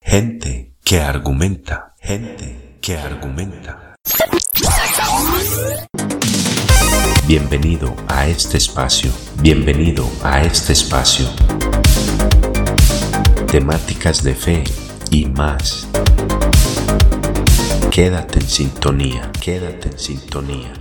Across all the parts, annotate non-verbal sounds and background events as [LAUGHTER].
Gente que argumenta, gente que argumenta. Bienvenido a este espacio, bienvenido a este espacio. Temáticas de fe y más. Quédate en sintonía, quédate en sintonía.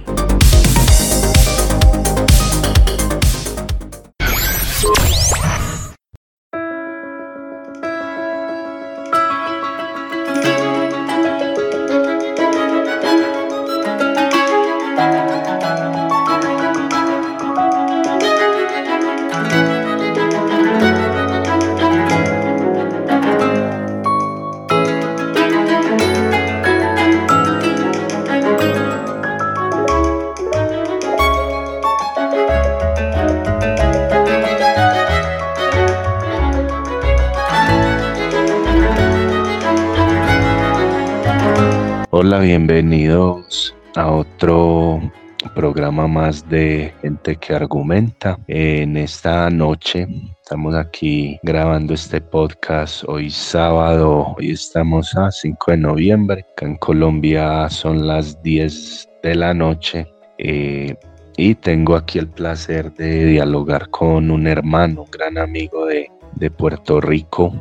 Bienvenidos a otro programa más de Gente que Argumenta. En esta noche estamos aquí grabando este podcast hoy sábado, hoy estamos a 5 de noviembre, acá en Colombia son las 10 de la noche. Eh, y tengo aquí el placer de dialogar con un hermano, un gran amigo de, Puerto Rico.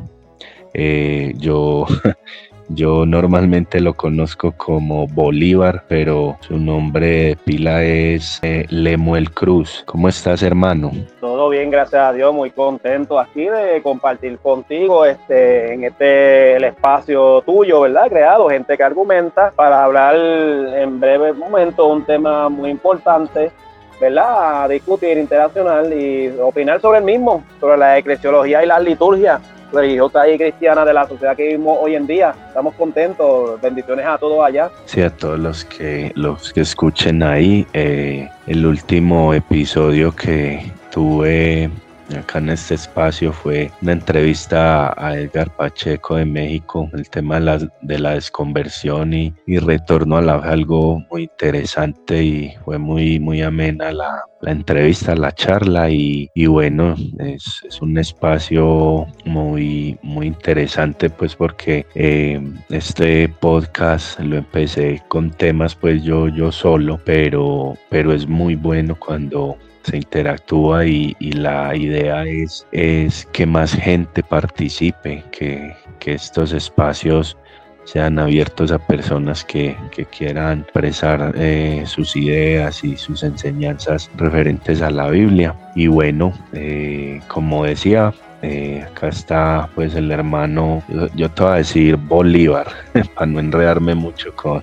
Eh, yo [LAUGHS] Yo normalmente lo conozco como Bolívar, pero su nombre pila es eh, Lemuel Cruz. ¿Cómo estás, hermano? Todo bien, gracias a Dios, muy contento aquí de compartir contigo este, en este el espacio tuyo, ¿verdad? Creado, gente que argumenta, para hablar en breve momento un tema muy importante ¿verdad? A discutir internacional y opinar sobre el mismo, sobre la eclesiología y la liturgia religiosa y cristiana de la sociedad que vivimos hoy en día. Estamos contentos. Bendiciones a todos allá. Sí, a todos los que, los que escuchen ahí. Eh, el último episodio que tuve acá en este espacio fue una entrevista a Edgar Pacheco de México, el tema de la, de la desconversión y, y, retorno a la algo muy interesante y fue muy, muy amena la, la entrevista, la charla y, y bueno, es, es, un espacio muy, muy interesante pues porque eh, este podcast lo empecé con temas pues yo, yo solo, pero, pero es muy bueno cuando se interactúa y, y, la idea es, es que más gente participe, que, que estos espacios sean abiertos a personas que, que quieran expresar eh, sus ideas y sus enseñanzas referentes a la Biblia. Y bueno, eh, como decía, eh, acá está pues el hermano, yo, yo, te voy a decir Bolívar, [LAUGHS] para no enredarme mucho con,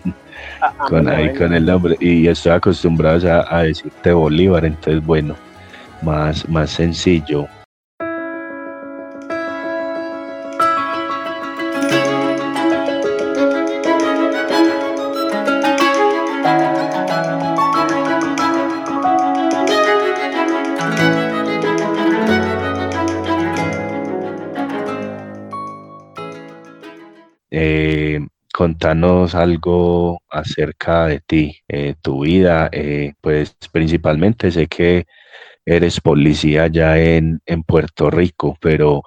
con ahí con el nombre y estoy acostumbrado a, a, decirte Bolívar, entonces bueno, más, más sencillo. Contanos algo acerca de ti, eh, tu vida, eh, pues principalmente sé que eres policía ya en, en Puerto Rico, pero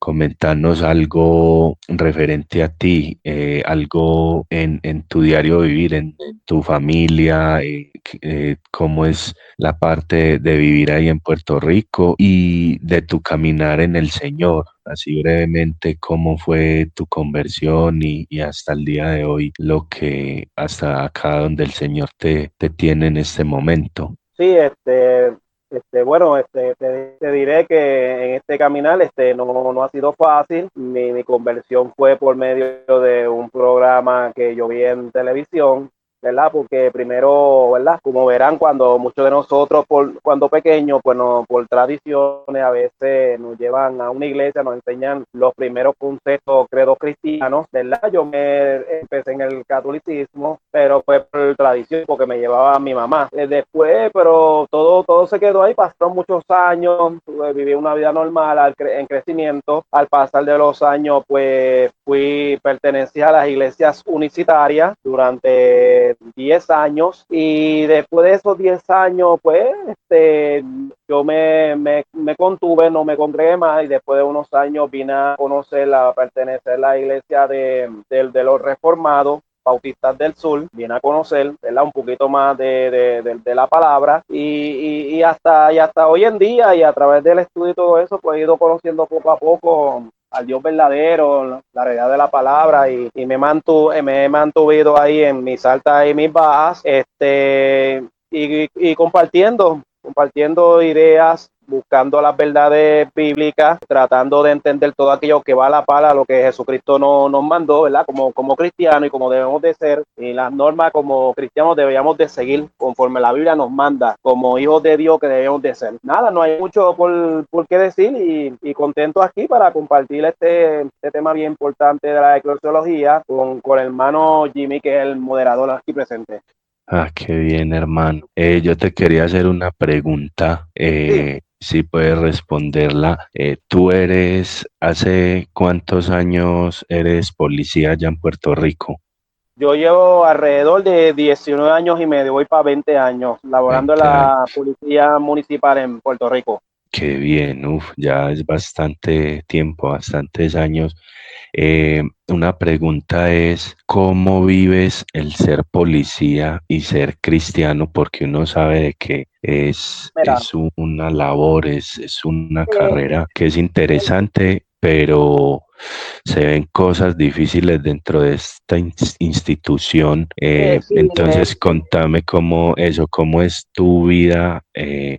comentanos algo referente a ti, eh, algo en, en, tu diario vivir, en, en tu familia, eh, eh, cómo es la parte de vivir ahí en Puerto Rico y de tu caminar en el Señor. Así brevemente, cómo fue tu conversión y, y hasta el día de hoy, lo que hasta acá donde el Señor te, te tiene en este momento. Sí, este, este, bueno, este, te, diré que en este caminar este, no, no ha sido fácil. Mi, mi, conversión fue por medio de un programa que yo vi en televisión, ¿verdad? Porque primero, ¿verdad? Como verán, cuando muchos de nosotros, por, cuando pequeños, pues no, por tradiciones, a veces nos llevan a una iglesia, nos enseñan los primeros conceptos credos cristianos, ¿verdad? Yo me empecé en el catolicismo, pero fue por tradición, porque me llevaba mi mamá. Eh, después, pero todo, todo se quedó ahí, pasaron muchos años, viví una vida normal en crecimiento. Al pasar de los años, pues fui, pertenecía a las iglesias unicitarias durante 10 años y después de esos 10 años, pues, este, yo me, me, me, contuve, no me congregué más y después de unos años vine a conocer, a pertenecer a la iglesia de, de los reformados Bautistas del Sur, viene a conocer ¿verdad? un poquito más de, de, la palabra y, y, hasta, y hasta hoy en día y a través del estudio y todo eso, pues he ido conociendo poco a poco al Dios verdadero, la realidad de la palabra y, y me, mantu, me he mantuvido ahí en mis altas y mis bajas este, y, y compartiendo, compartiendo ideas buscando las verdades bíblicas, tratando de entender todo aquello que va a la par a lo que Jesucristo nos mandó, ¿verdad? Como, como cristianos y como debemos de ser, y las normas como cristianos deberíamos de seguir conforme la Biblia nos manda, como hijos de Dios que debemos de ser. Nada, no hay mucho por, por qué decir y, y, contento aquí para compartir este, este tema bien importante de la eclesiología con, con el hermano Jimmy, que es el moderador aquí presente. Ah, qué bien, hermano. Eh, yo te quería hacer una pregunta. Eh, si puedes responderla. Eh, ¿Tú eres, hace cuántos años eres policía allá en Puerto Rico? Yo llevo alrededor de 19 años y medio, voy para 20 años, laborando en la policía municipal en Puerto Rico. Qué bien, uf, ya es bastante tiempo, bastantes años. Eh, una pregunta es, ¿cómo vives el ser policía y ser cristiano? Porque uno sabe de que es, es una labor, es, es una carrera que es interesante, pero se ven cosas difíciles dentro de esta institución. Eh, entonces, contame cómo eso, cómo es tu vida eh,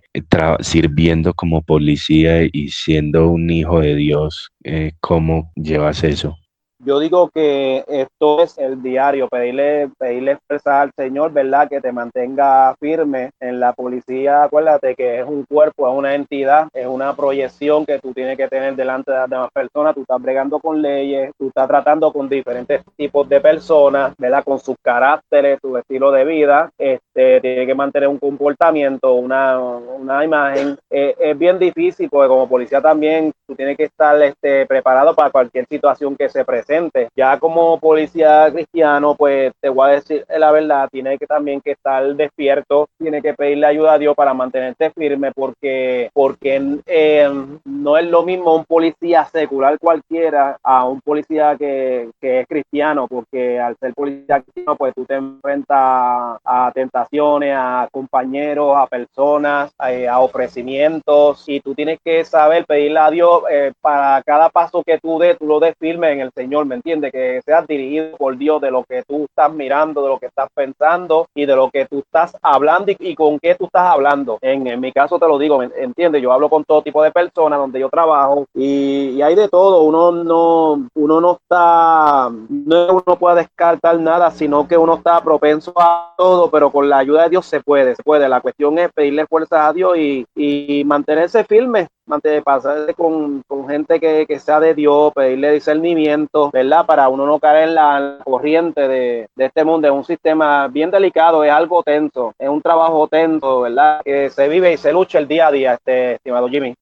sirviendo como policía y siendo un hijo de Dios, eh, cómo llevas eso. Yo digo que esto es el diario, pedirle, pedirle expresar al Señor, ¿verdad? Que te mantenga firme en la policía. Acuérdate que es un cuerpo, es una entidad, es una proyección que tú tienes que tener delante de las demás personas. Tú estás bregando con leyes, tú estás tratando con diferentes tipos de personas, ¿verdad? Con sus caracteres, su estilo de vida. Este, tiene que mantener un comportamiento, una, una imagen. Eh, es bien difícil porque como policía también tú tienes que estar este, preparado para cualquier situación que se presente ya como policía cristiano, pues te voy a decir la verdad, tiene que también que estar despierto, tiene que pedirle ayuda a Dios para mantenerte firme, porque, porque eh, no es lo mismo un policía secular cualquiera a un policía que, que es cristiano, porque al ser policía cristiano, pues tú te enfrentas a tentaciones, a compañeros, a personas, eh, a, ofrecimientos, y tú tienes que saber pedirle a Dios eh, para cada paso que tú des, tú lo des firme en el Señor ¿me entiende Que seas dirigido por Dios de lo que tú estás mirando, de lo que estás pensando y de lo que tú estás hablando y, con qué tú estás hablando. En, mi caso te lo digo, ¿me entiende Yo hablo con todo tipo de personas donde yo trabajo y, hay de todo. Uno no, uno no está, no uno puede descartar nada, sino que uno está propenso a todo, pero con la ayuda de Dios se puede, se puede. La cuestión es pedirle fuerzas a Dios y, mantenerse firme de pasar con, gente que, sea de Dios, pedirle discernimiento, ¿verdad? Para uno no caer en la corriente de, de, este mundo. Es un sistema bien delicado, es algo tenso, es un trabajo tenso, ¿verdad? Que se vive y se lucha el día a día, este estimado Jimmy.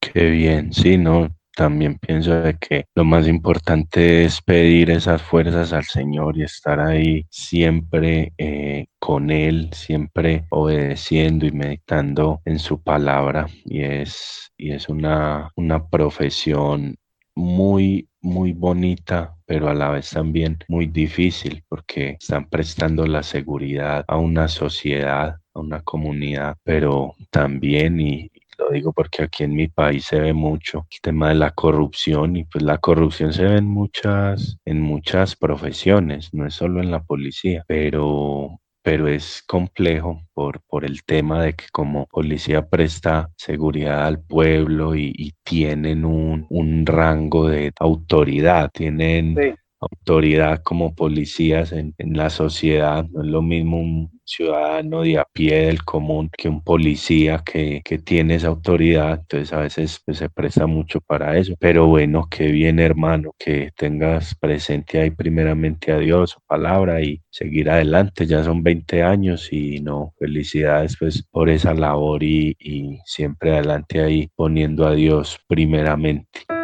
Qué bien, sí, ¿no? También pienso de que lo más importante es pedir esas fuerzas al Señor y estar ahí siempre eh, con Él, siempre obedeciendo y meditando en su palabra. Y es, y es una, una profesión muy, muy bonita, pero a la vez también muy difícil porque están prestando la seguridad a una sociedad, a una comunidad, pero también y, lo digo porque aquí en mi país se ve mucho el tema de la corrupción y pues la corrupción se ve en muchas, en muchas profesiones, no es solo en la policía, pero pero es complejo por, por el tema de que como policía presta seguridad al pueblo y, tienen un, un, rango de autoridad, tienen autoridad como policías en, en la sociedad, no es lo mismo un ciudadano de a pie del común que un policía que, que tiene esa autoridad, entonces a veces pues, se presta mucho para eso. Pero bueno, qué bien hermano, que tengas presente ahí primeramente a Dios, su palabra y seguir adelante, ya son 20 años y no, felicidades pues por esa labor y, y siempre adelante ahí poniendo a Dios primeramente.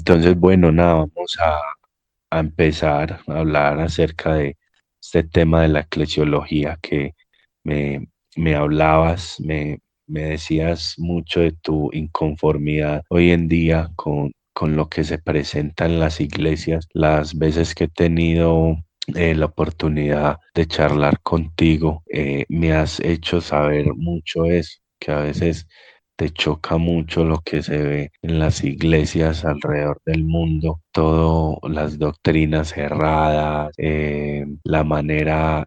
Entonces, bueno, nada, vamos a, empezar a hablar acerca de este tema de la eclesiología que me, me hablabas, me, me decías mucho de tu inconformidad hoy en día con, con lo que se presenta en las iglesias, las veces que he tenido eh, la oportunidad de charlar contigo, eh, me has hecho saber mucho eso, que a veces te choca mucho lo que se ve en las iglesias alrededor del mundo, todas las doctrinas erradas, eh, la manera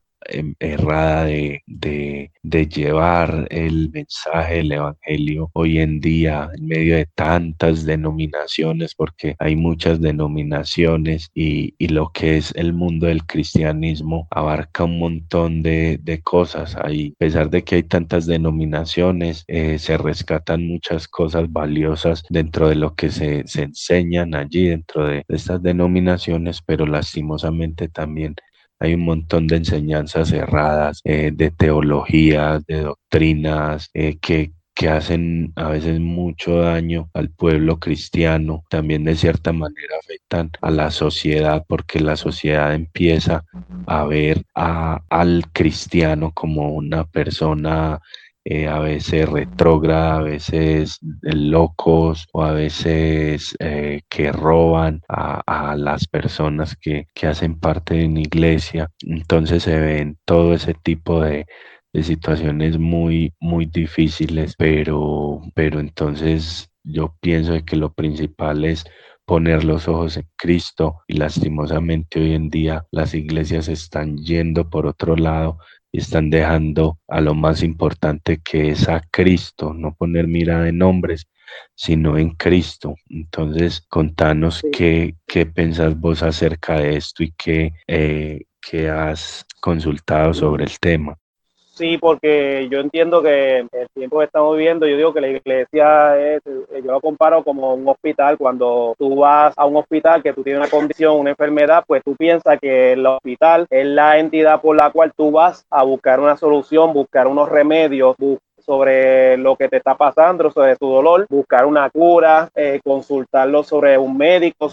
errada de, de, de, llevar el mensaje del Evangelio hoy en día en medio de tantas denominaciones, porque hay muchas denominaciones y, y lo que es el mundo del cristianismo abarca un montón de, de cosas. Ahí, a pesar de que hay tantas denominaciones, eh, se rescatan muchas cosas valiosas dentro de lo que se, se enseñan allí, dentro de estas denominaciones, pero lastimosamente también hay un montón de enseñanzas cerradas, eh, de teologías, de doctrinas, eh, que, que hacen a veces mucho daño al pueblo cristiano, también de cierta manera afectan a la sociedad porque la sociedad empieza a ver a, al cristiano como una persona eh, a veces retrógrada, a veces locos o a veces eh, que roban a, las personas que, hacen parte de una iglesia. Entonces se ven todo ese tipo de, situaciones muy, muy difíciles, pero, pero entonces yo pienso que lo principal es poner los ojos en Cristo y lastimosamente hoy en día las iglesias están yendo por otro lado están dejando a lo más importante que es a Cristo, no poner mirada en hombres, sino en Cristo. Entonces, contanos qué, qué pensás vos acerca de esto y qué, eh, qué has consultado sobre el tema. Sí, porque yo entiendo que el tiempo que estamos viviendo, yo digo que la iglesia es, yo lo comparo como un hospital. Cuando tú vas a un hospital que tú tienes una condición, una enfermedad, pues tú piensas que el hospital es la entidad por la cual tú vas a buscar una solución, buscar unos remedios, sobre lo que te está pasando, sobre tu dolor, buscar una cura, eh, consultarlo sobre un médico,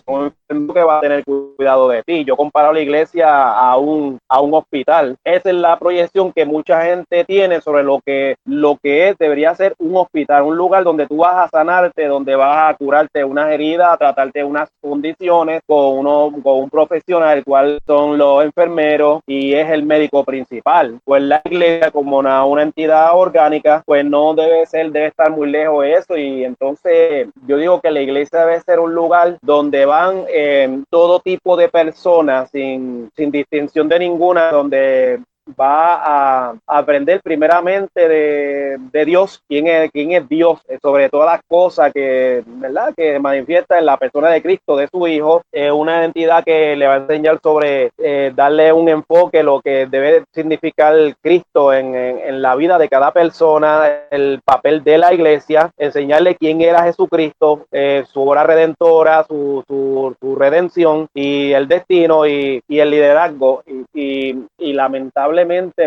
que va a tener cuidado de ti. Yo comparo la iglesia a un, a un hospital. Esa es la proyección que mucha gente tiene sobre lo que, lo que es, debería ser un hospital, un lugar donde tú vas a sanarte, donde vas a curarte unas heridas, a tratarte unas condiciones con, uno, con un profesional, el cual son los enfermeros y es el médico principal. Pues la iglesia como una, una entidad orgánica pues no debe ser, debe estar muy lejos de eso. Y entonces yo digo que la iglesia debe ser un lugar donde van eh, todo tipo de personas sin, sin distinción de ninguna, donde va a aprender primeramente de, Dios, quién es, quién es Dios, eh, sobre todas las cosas que, ¿verdad? que manifiesta en la persona de Cristo, de su Hijo, es una entidad que le va a enseñar sobre eh, darle un enfoque, lo que debe significar Cristo en, en, la vida de cada persona, el papel de la iglesia, enseñarle quién era Jesucristo, eh, su obra redentora, su, su, su, redención y el destino y, y el liderazgo. Y, y, y lamentablemente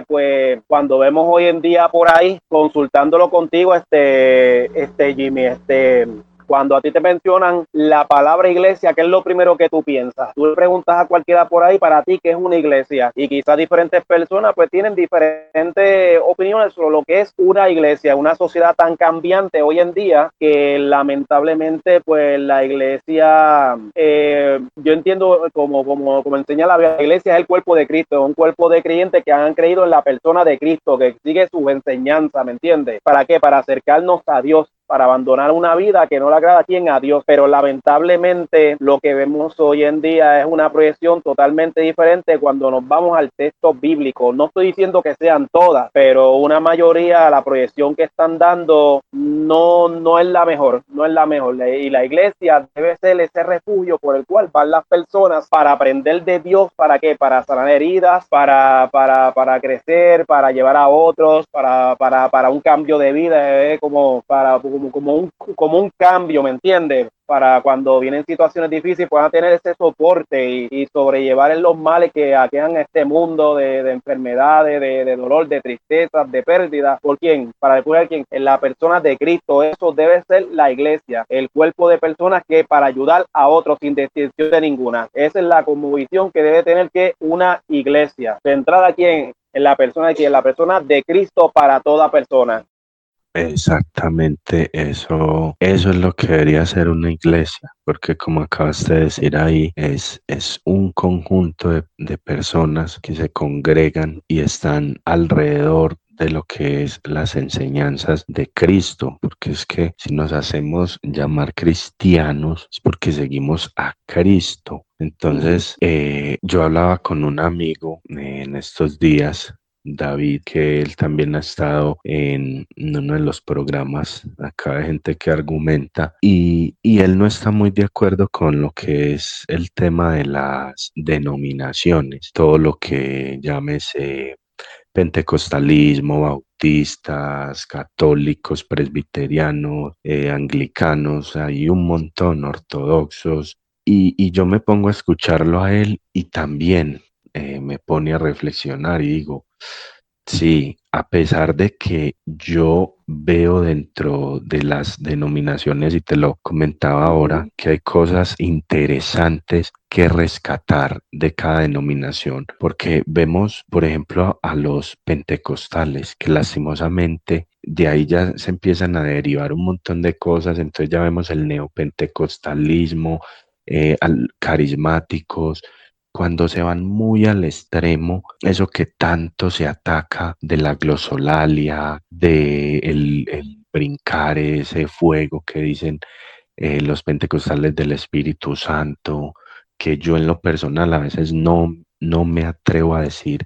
pues cuando vemos hoy en día por ahí, consultándolo contigo, este, este Jimmy, este, cuando a ti te mencionan la palabra iglesia, ¿qué es lo primero que tú piensas? Tú le preguntas a cualquiera por ahí para ti qué es una iglesia y quizás diferentes personas pues tienen diferentes opiniones sobre lo que es una iglesia, una sociedad tan cambiante hoy en día que lamentablemente pues la iglesia, eh, yo entiendo como, como, como enseña la iglesia es el cuerpo de Cristo, es un cuerpo de creyentes que han creído en la persona de Cristo, que sigue su enseñanza, ¿me entiendes? ¿Para qué? Para acercarnos a Dios para abandonar una vida que no le agrada a quien a Dios, pero lamentablemente lo que vemos hoy en día es una proyección totalmente diferente cuando nos vamos al texto bíblico. No estoy diciendo que sean todas, pero una mayoría, la proyección que están dando no, no es la mejor, no es la mejor. Y la iglesia debe ser ese refugio por el cual van las personas para aprender de Dios, ¿para qué? Para sanar heridas, para, para, para crecer, para llevar a otros, para, para, para un cambio de vida, como para como, como, un, como un cambio, ¿me entiendes? Para cuando vienen situaciones difíciles puedan tener ese soporte y, sobrellevar los males que aquean este mundo de, enfermedades, de, dolor, de tristeza, de pérdida. ¿Por quién? Para después quién? En la persona de Cristo. Eso debe ser la iglesia, el cuerpo de personas que para ayudar a otros sin distinción de ninguna. Esa es la conmovisión que debe tener que una iglesia. Centrada aquí en, en la persona de la persona de Cristo para toda persona. Exactamente, eso, eso es lo que debería ser una iglesia, porque como acabas de decir ahí, es, es un conjunto de, personas que se congregan y están alrededor de lo que es las enseñanzas de Cristo, porque es que si nos hacemos llamar cristianos es porque seguimos a Cristo. Entonces, eh, yo hablaba con un amigo en estos días David, que él también ha estado en uno de los programas acá de gente que argumenta y, y, él no está muy de acuerdo con lo que es el tema de las denominaciones, todo lo que llámese pentecostalismo, bautistas, católicos, presbiterianos, eh, anglicanos, hay un montón, ortodoxos, y, y, yo me pongo a escucharlo a él y también eh, me pone a reflexionar y digo, Sí, a pesar de que yo veo dentro de las denominaciones, y te lo comentaba ahora, que hay cosas interesantes que rescatar de cada denominación, porque vemos, por ejemplo, a los pentecostales, que lastimosamente de ahí ya se empiezan a derivar un montón de cosas, entonces ya vemos el neopentecostalismo, eh, carismáticos, cuando se van muy al extremo, eso que tanto se ataca de la glosolalia, de el, brincar ese fuego que dicen eh, los pentecostales del Espíritu Santo, que yo en lo personal a veces no, no me atrevo a decir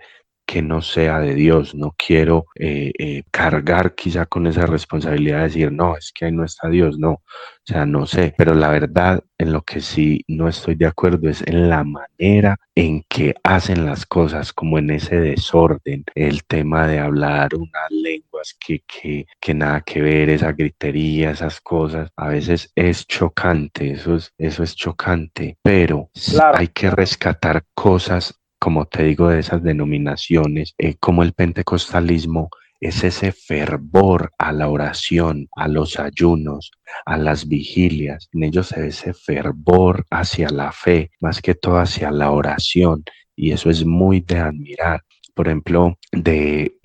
que no sea de Dios. No quiero eh, eh, cargar quizá con esa responsabilidad de decir, no, es que ahí no está Dios, no. O sea, no sé, pero la verdad en lo que sí no estoy de acuerdo es en la manera en que hacen las cosas, como en ese desorden, el tema de hablar unas lenguas que, que, que nada que ver, esa gritería, esas cosas, a veces es chocante, eso es, eso es chocante, pero hay que rescatar cosas como te digo, de esas denominaciones, eh, como el pentecostalismo, es ese fervor a la oración, a los ayunos, a las vigilias. En ellos es ese fervor hacia la fe, más que todo hacia la oración. Y eso es muy de admirar. Por ejemplo, de,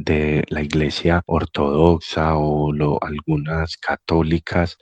la iglesia ortodoxa o algunas católicas,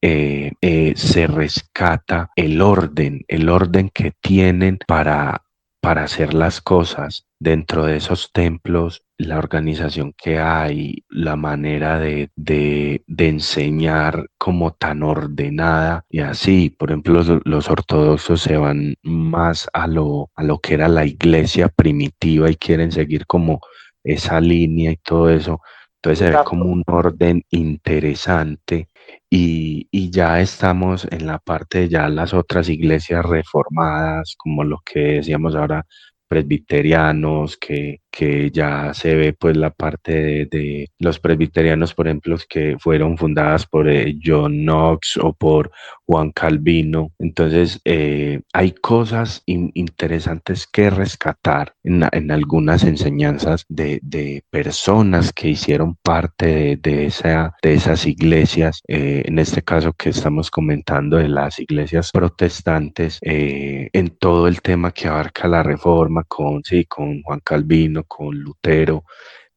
eh, eh, se rescata el orden, el orden que tienen para para hacer las cosas dentro de esos templos, la organización que hay, la manera de, de, enseñar como tan ordenada y así. Por ejemplo, los, ortodoxos se van más a lo, a lo que era la iglesia primitiva y quieren seguir como esa línea y todo eso. Entonces se ve como un orden interesante y, y, ya estamos en la parte de ya las otras iglesias reformadas, como lo que decíamos ahora, presbiterianos, que, que ya se ve pues la parte de, los presbiterianos, por ejemplo, que fueron fundadas por eh, John Knox o por Juan Calvino. Entonces, eh, hay cosas interesantes que rescatar en, en algunas enseñanzas de, de, personas que hicieron parte de, esa, de esas iglesias, eh, en este caso que estamos comentando de las iglesias protestantes, en todo el tema que abarca la reforma con, sí, con Juan Calvino, con Lutero,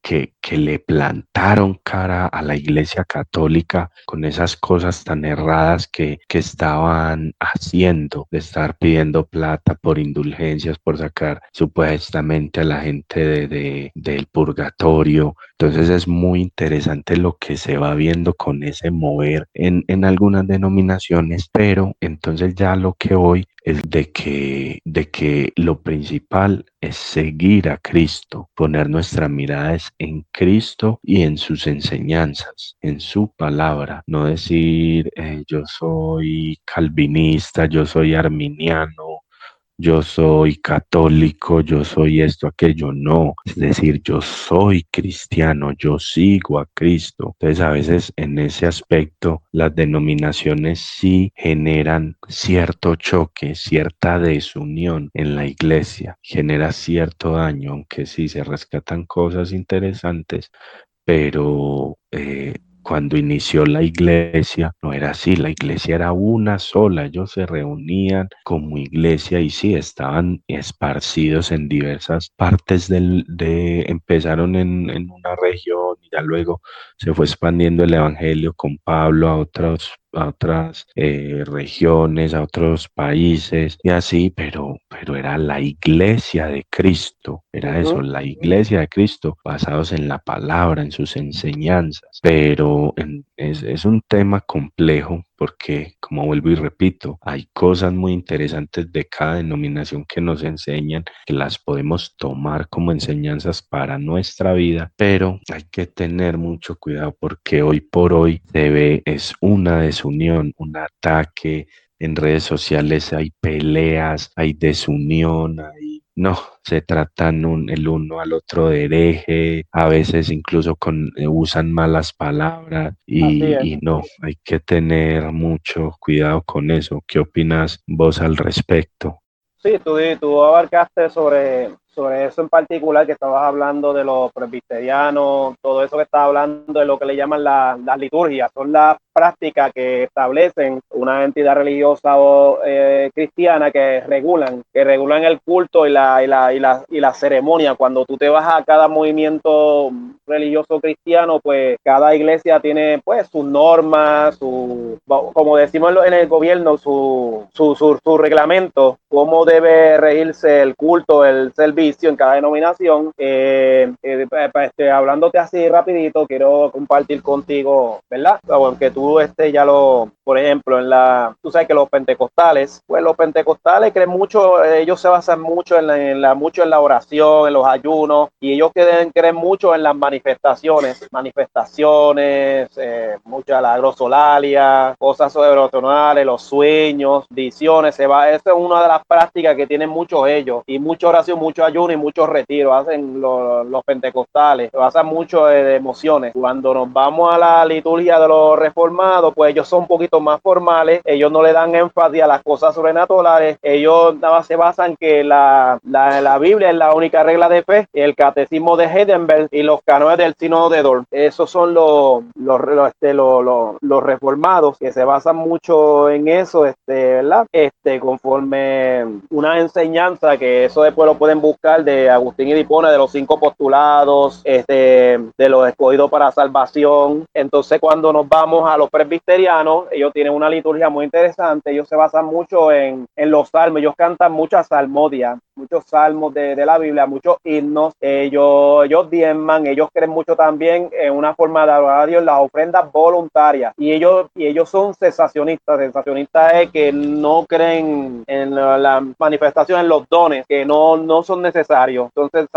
que, que, le plantaron cara a la iglesia católica con esas cosas tan erradas que, que, estaban haciendo, de estar pidiendo plata por indulgencias, por sacar supuestamente a la gente de, de, del purgatorio. Entonces es muy interesante lo que se va viendo con ese mover en, en algunas denominaciones, pero entonces ya lo que hoy es de que, de que lo principal es seguir a Cristo, poner nuestra mirada en Cristo y en sus enseñanzas, en su palabra, no decir eh, yo soy calvinista, yo soy arminiano, yo soy católico, yo soy esto, aquello, no. Es decir, yo soy cristiano, yo sigo a Cristo. Entonces a veces en ese aspecto las denominaciones sí generan cierto choque, cierta desunión en la iglesia, genera cierto daño, aunque sí se rescatan cosas interesantes, pero eh, cuando inició la iglesia, no era así, la iglesia era una sola, ellos se reunían como iglesia y sí, estaban esparcidos en diversas partes del, de, empezaron en, en una región y ya luego se fue expandiendo el evangelio con Pablo a otros a otras eh, regiones, a otros países y así, pero, pero era la iglesia de Cristo, era eso, la iglesia de Cristo, basados en la palabra, en sus enseñanzas, pero es, es un tema complejo porque, como vuelvo y repito, hay cosas muy interesantes de cada denominación que nos enseñan, que las podemos tomar como enseñanzas para nuestra vida, pero hay que tener mucho cuidado porque hoy por hoy se ve, es una desunión, un ataque, en redes sociales hay peleas, hay desunión, hay no, se tratan el uno al otro de hereje, a veces incluso con, eh, usan malas palabras y, no, hay que tener mucho cuidado con eso. ¿Qué opinas vos al respecto? Sí, tú, tú abarcaste sobre sobre eso en particular que estabas hablando de los presbiterianos, todo eso que estás hablando de lo que le llaman las liturgias, son las prácticas que establecen una entidad religiosa o eh, cristiana que regulan, que regulan el culto y la, y la, y, la, y la ceremonia. Cuando tú te vas a cada movimiento religioso cristiano, pues cada iglesia tiene pues sus normas, su, como decimos en el gobierno, su, su, su, su reglamento, cómo debe regirse el culto, el servicio en cada denominación. Eh, eh, este, hablándote así rapidito, quiero compartir contigo, ¿verdad? Aunque tú este, ya lo, por ejemplo, en la, tú sabes que los pentecostales, pues los pentecostales creen mucho, ellos se basan mucho en la, mucho en la oración, en los ayunos, y ellos creen, creen mucho en las manifestaciones, manifestaciones, eh, mucha la grosolalia, cosas sobrenaturales, los sueños, visiones, se va, esa es una de las prácticas que tienen muchos ellos, y mucha oración, mucho ayuno y muchos retiros, hacen los, los pentecostales, basan mucho de emociones. Cuando nos vamos a la liturgia de los reformados, pues ellos son un poquito más formales, ellos no le dan énfasis a las cosas sobrenaturales, ellos nada más se basan que la, la, la Biblia es la única regla de fe, el catecismo de Heidenberg y los canones del Sínodo de Dor. Esos son los, los, este, los, los, reformados que se basan mucho en eso, este, ¿verdad? Este, conforme una enseñanza que eso después lo pueden buscar de Agustín y Dipone de los cinco postulados, este, de los escogidos para salvación. Entonces, cuando nos vamos a los presbiterianos, ellos tienen una liturgia muy interesante. Ellos se basan mucho en, en los salmos. Ellos cantan muchas salmodias, muchos salmos de, de, la Biblia, muchos himnos. Ellos, ellos diezman, ellos creen mucho también en una forma de adorar a Dios, las ofrendas voluntarias. Y ellos, y ellos son cesacionistas. Cesacionistas es que no creen en la, la manifestación, en los dones, que no, no son necesarios. Entonces,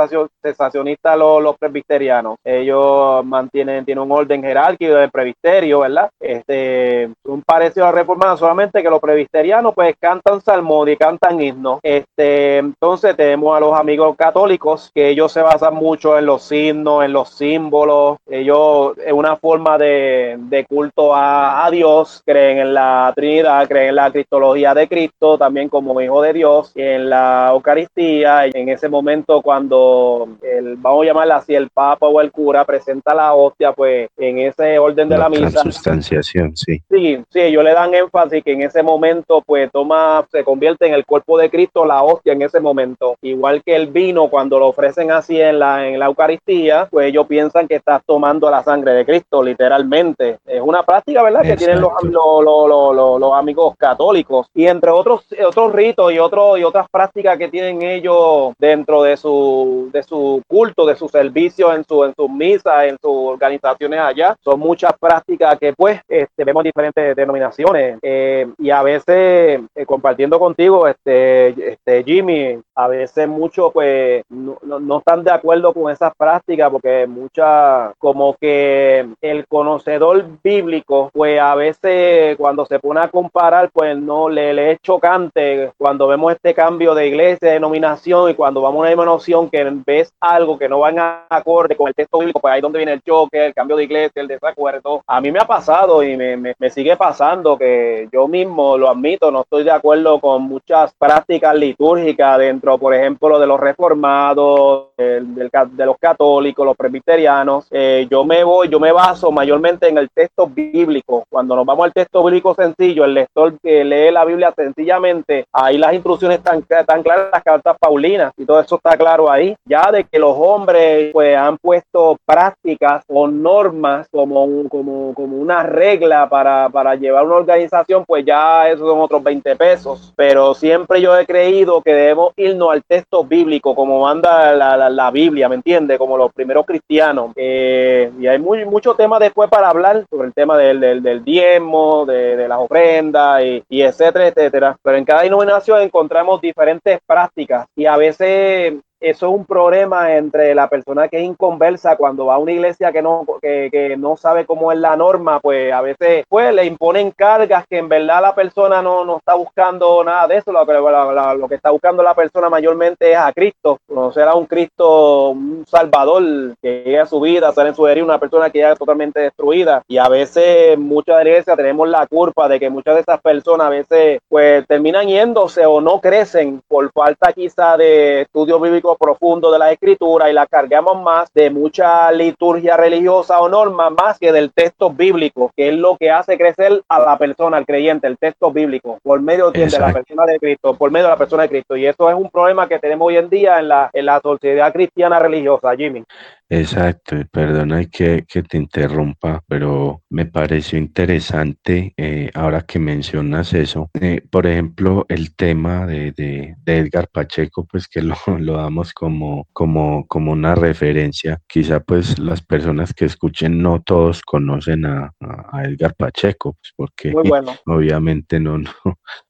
cesacionistas los, los presbiterianos. Ellos mantienen, tienen un orden jerárquico del presbiterio, ¿verdad? Este, un parecido a reformado, solamente que los presbiterianos pues cantan salmón y cantan himnos. Este, entonces tenemos a los amigos católicos que ellos se basan mucho en los signos, en los símbolos. Ellos es una forma de, de culto a, a, Dios, creen en la Trinidad, creen en la cristología de Cristo, también como hijo de Dios, y en la Eucaristía, en ese momento cuando el, vamos a llamarla así, el Papa o el cura presenta la hostia, pues en ese orden de la, la misa. Sustanciación, sí. Sí, sí, ellos le dan énfasis que en ese momento, pues toma, se convierte en el cuerpo de Cristo la hostia en ese momento. Igual que el vino, cuando lo ofrecen así en la, en la Eucaristía, pues ellos piensan que estás tomando la sangre de Cristo, literalmente. Es una práctica, ¿verdad?, que tienen los, los, los, los, amigos católicos. Y entre otros, otros ritos y, otros y otras prácticas que tienen ellos dentro de su, de su culto, de su servicio en, su, en sus misas, en sus organizaciones allá. Son muchas prácticas que pues este, vemos diferentes denominaciones eh, y a veces eh, compartiendo contigo, este, este Jimmy, a veces muchos pues no, no, están de acuerdo con esas prácticas porque muchas como que el conocedor bíblico pues a veces cuando se pone a comparar pues no le, es chocante cuando vemos este cambio de iglesia, de denominación y cuando vamos a una denominación que ves algo que no van a acorde con el texto bíblico pues ahí donde viene el choque, el cambio de iglesia, el desacuerdo. A mí me ha pasado y me, me, me sigue pasando que yo mismo lo admito, no estoy de acuerdo con muchas prácticas litúrgicas por ejemplo, de los reformados, de los católicos, los presbiterianos. Eh, yo me voy, yo me baso mayormente en el texto bíblico. Cuando nos vamos al texto bíblico sencillo, el lector que lee la Biblia sencillamente, ahí las instrucciones están tan claras, las cartas paulinas y todo eso está claro ahí. Ya de que los hombres pues han puesto prácticas o normas como, como, como una regla para, para llevar una organización, pues ya esos son otros 20 pesos. Pero siempre yo he creído que debemos irnos al texto bíblico, como manda la, la, Biblia, ¿me entiende? Como los primeros cristianos. Eh, y hay muy, mucho tema después para hablar sobre el tema del, del, del diezmo, de, de, las ofrendas y, y, etcétera, etcétera. Pero en cada denominación encontramos diferentes prácticas y a veces eso es un problema entre la persona que es inconversa cuando va a una iglesia que no, que, no sabe cómo es la norma, pues a veces pues, le imponen cargas que en verdad la persona no, no está buscando nada de eso, lo que, lo que está buscando la persona mayormente es a Cristo, conocer a un Cristo, un Salvador que llegue a su vida, ser en su herida una persona que ya totalmente destruida. Y a veces muchas iglesias tenemos la culpa de que muchas de esas personas a veces pues terminan yéndose o no crecen por falta quizá de estudio bíblico profundo de la escritura y la cargamos más de mucha liturgia religiosa o norma más que del texto bíblico, que es lo que hace crecer a la persona, al creyente, el texto bíblico, por medio de la persona de Cristo, por medio de la persona de Cristo. Y eso es un problema que tenemos hoy en día en la, en la sociedad cristiana religiosa, Jimmy. Exacto, perdona que, que te interrumpa, pero me pareció interesante eh, ahora que mencionas eso. Eh, por ejemplo, el tema de, de, Edgar Pacheco, pues que [LAUGHS] lo, lo, damos como, como, como una referencia. Quizá pues las personas que escuchen no todos conocen a, a Edgar Pacheco, pues porque [LAUGHS] obviamente no, no,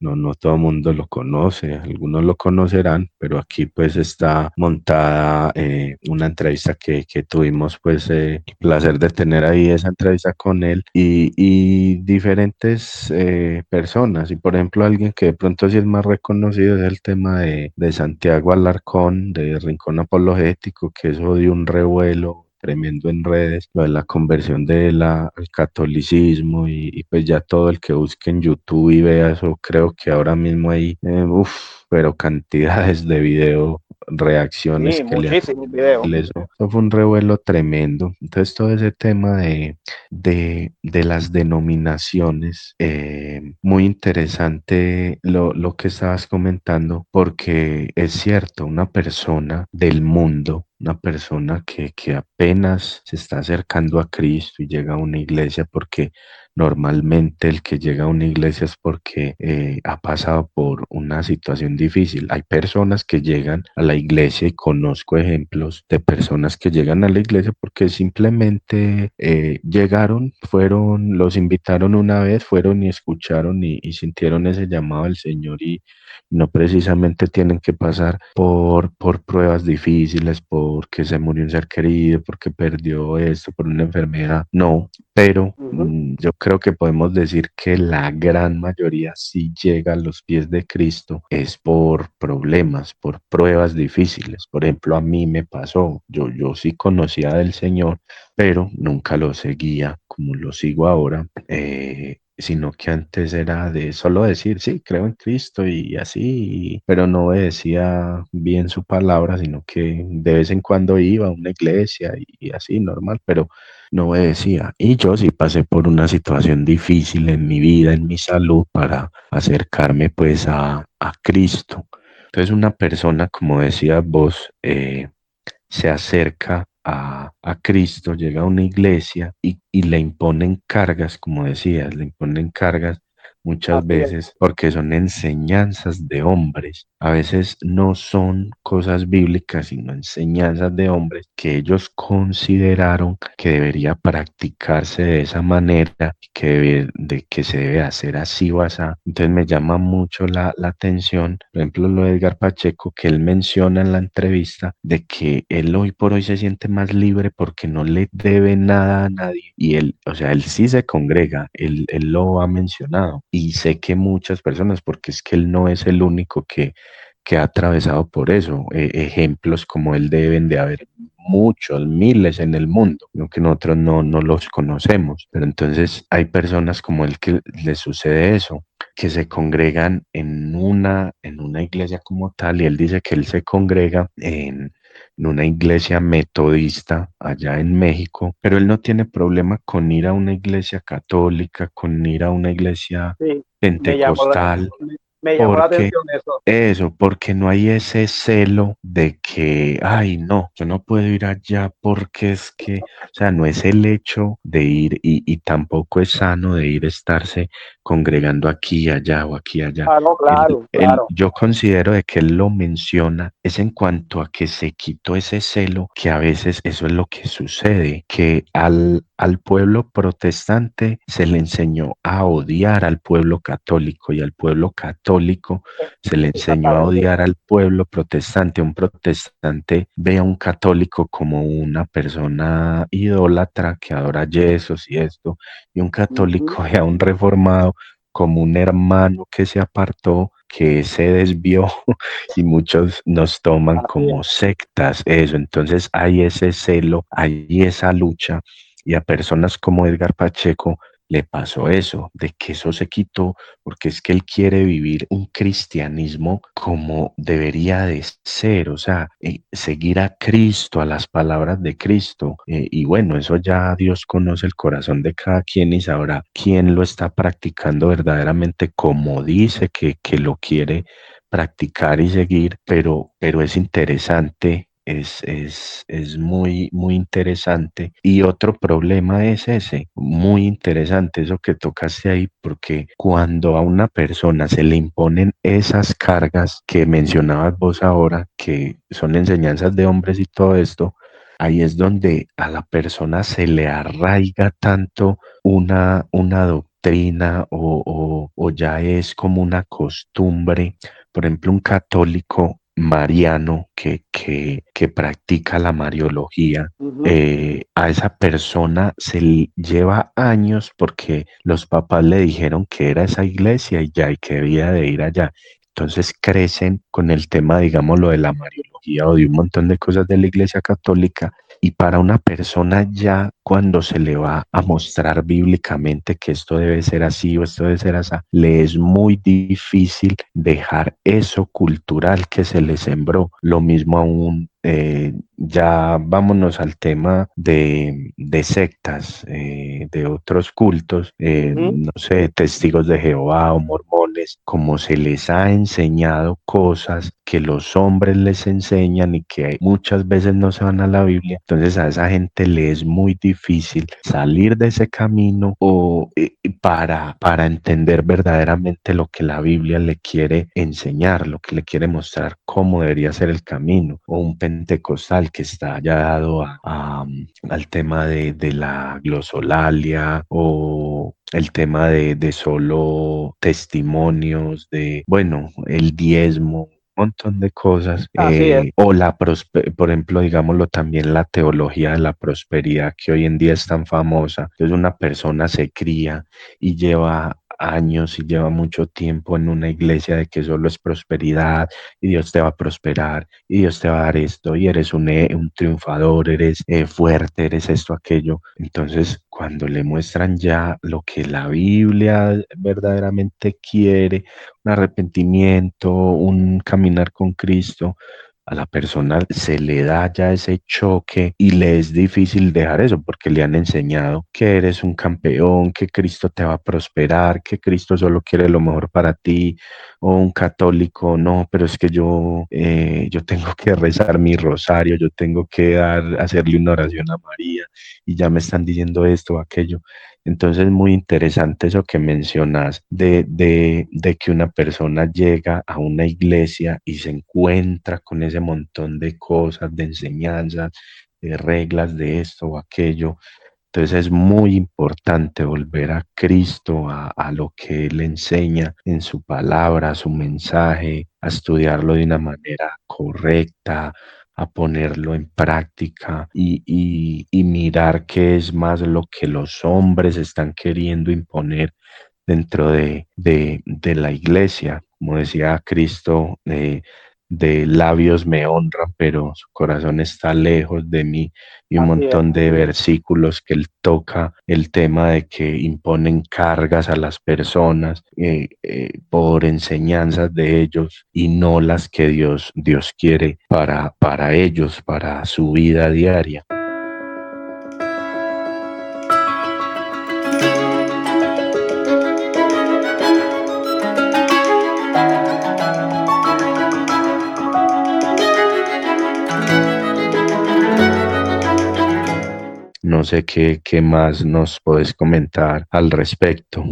no, no todo el mundo lo conoce, algunos lo conocerán, pero aquí pues está montada eh, una entrevista que que, tuvimos pues eh, el placer de tener ahí esa entrevista con él y, y diferentes eh, personas. Y por ejemplo, alguien que de pronto sí es más reconocido es el tema de, de Santiago Alarcón, de Rincón Apologético, que eso dio un revuelo tremendo en redes, lo de la conversión del catolicismo y, pues ya todo el que busque en YouTube y vea eso, creo que ahora mismo hay, eh, uff, pero cantidades de video reacciones que le, eso, fue un revuelo tremendo. Entonces todo ese tema de, de, de las denominaciones, eh, muy interesante lo, lo que estabas comentando, porque es cierto, una persona del mundo una persona que, que, apenas se está acercando a Cristo y llega a una iglesia porque Normalmente el que llega a una iglesia es porque eh, ha pasado por una situación difícil. Hay personas que llegan a la iglesia y conozco ejemplos de personas que llegan a la iglesia porque simplemente eh, llegaron, fueron, los invitaron una vez, fueron y escucharon y, y sintieron ese llamado del Señor y no precisamente tienen que pasar por, por pruebas difíciles, porque se murió un ser querido, porque perdió esto, por una enfermedad. No, pero mm, yo creo que podemos decir que la gran mayoría si llega a los pies de Cristo es por problemas, por pruebas difíciles. Por ejemplo, a mí me pasó, yo, yo sí conocía del Señor, pero nunca lo seguía como lo sigo ahora. Eh, sino que antes era de solo decir, sí, creo en Cristo y así, pero no decía bien su palabra, sino que de vez en cuando iba a una iglesia y, así, normal, pero no obedecía. Y yo sí pasé por una situación difícil en mi vida, en mi salud, para acercarme pues a, a Cristo. Entonces una persona, como decía vos, eh, se acerca a, a, Cristo, llega una iglesia y, y, le imponen cargas, como decías, le imponen cargas muchas veces porque son enseñanzas de hombres. A veces no son cosas bíblicas, sino enseñanzas de hombres que ellos consideraron que debería practicarse de esa manera, que de que se debe hacer así o así. Entonces me llama mucho la, la atención, por ejemplo, lo de Edgar Pacheco, que él menciona en la entrevista de que él hoy por hoy se siente más libre porque no le debe nada a nadie. Y él, o sea, él sí se congrega, él, él lo ha mencionado. Y sé que muchas personas, porque es que él no es el único que, que ha atravesado por eso. E, ejemplos como él deben de haber muchos, miles en el mundo, aunque nosotros no, no los conocemos. Pero entonces hay personas como él que le sucede eso que se congregan en una, en una iglesia como tal, y él dice que él se congrega en, en una iglesia metodista allá en México, pero él no tiene problema con ir a una iglesia católica, con ir a una iglesia pentecostal. Me llamó la atención eso. Eso, porque no hay ese celo de que, ay, no, yo no puedo ir allá porque es que, o sea, no es el hecho de ir y, y tampoco es sano de ir a estarse congregando aquí, allá o aquí, allá. Ah, claro, claro. yo considero de que él lo menciona, es en cuanto a que se quitó ese celo, que a veces eso es lo que sucede, que al, al pueblo protestante se le enseñó a odiar al pueblo católico y al pueblo católico se le enseñó a odiar al pueblo protestante. Un protestante ve a un católico como una persona idólatra que adora yesos y esto, y un católico [LAUGHS] ve a un reformado como un hermano que se apartó que se desvió y muchos nos toman como sectas eso. Entonces hay ese celo, hay esa lucha y a personas como Edgar Pacheco le pasó eso, de que eso se quitó, porque es que él quiere vivir un cristianismo como debería de ser, o sea, eh, seguir a Cristo, a las palabras de Cristo. Eh, y bueno, eso ya Dios conoce el corazón de cada quien y sabrá quién lo está practicando verdaderamente como dice que, que lo quiere practicar y seguir, pero, pero es interesante es, es, es, muy, muy interesante. Y otro problema es ese, muy interesante eso que tocaste ahí, porque cuando a una persona se le imponen esas cargas que mencionabas vos ahora, que son enseñanzas de hombres y todo esto, ahí es donde a la persona se le arraiga tanto una, una doctrina o, o, o ya es como una costumbre. Por ejemplo, un católico mariano que, que, que, practica la mariología, eh, a esa persona se lleva años porque los papás le dijeron que era esa iglesia y ya y que debía de ir allá. Entonces crecen con el tema, digamos, lo de la mariología o de un montón de cosas de la iglesia católica y para una persona ya cuando se le va a mostrar bíblicamente que esto debe ser así o esto debe ser así, le es muy difícil dejar eso cultural que se le sembró. Lo mismo aún eh, ya vámonos al tema de, sectas, eh, de otros cultos, eh, no sé, testigos de Jehová o mormones, como se les ha enseñado cosas que los hombres les enseñan y que muchas veces no se van a la Biblia, entonces a esa gente le es muy difícil salir de ese camino o para, para entender verdaderamente lo que la Biblia le quiere enseñar, lo que le quiere mostrar cómo debería ser el camino, o un pentecostal que está ya dado al tema de, la glosolalia o el tema de, de, solo testimonios, de, bueno, el diezmo, un montón de cosas. Eh, o la, por ejemplo, digámoslo también, la teología de la prosperidad que hoy en día es tan famosa. Entonces una persona se cría y lleva años y lleva mucho tiempo en una iglesia de que solo es prosperidad y Dios te va a prosperar y Dios te va a dar esto y eres un, eh, un triunfador, eres eh, fuerte, eres esto, aquello. Entonces, cuando le muestran ya lo que la Biblia verdaderamente quiere, un arrepentimiento, un caminar con Cristo, a la persona se le da ya ese choque y le es difícil dejar eso porque le han enseñado que eres un campeón, que Cristo te va a prosperar, que Cristo solo quiere lo mejor para ti, o un católico, no, pero es que yo, eh, yo tengo que rezar mi rosario, yo tengo que dar, hacerle una oración a María y ya me están diciendo esto o aquello. Entonces, muy interesante eso que mencionas de, de, que una persona llega a una iglesia y se encuentra con ese montón de cosas, de enseñanzas, de reglas, de esto o aquello. Entonces es muy importante volver a Cristo, a, a, lo que Él enseña en su palabra, su mensaje, a estudiarlo de una manera correcta, a ponerlo en práctica y, mirar qué es más lo que los hombres están queriendo imponer dentro de, la iglesia. Como decía Cristo, eh, de labios me honran, pero su corazón está lejos de mí. Y un montón de versículos que él toca el tema de que imponen cargas a las personas eh, eh, por enseñanzas de ellos y no las que Dios, Dios quiere para, para ellos, para su vida diaria. No sé qué, qué más nos puedes comentar al respecto.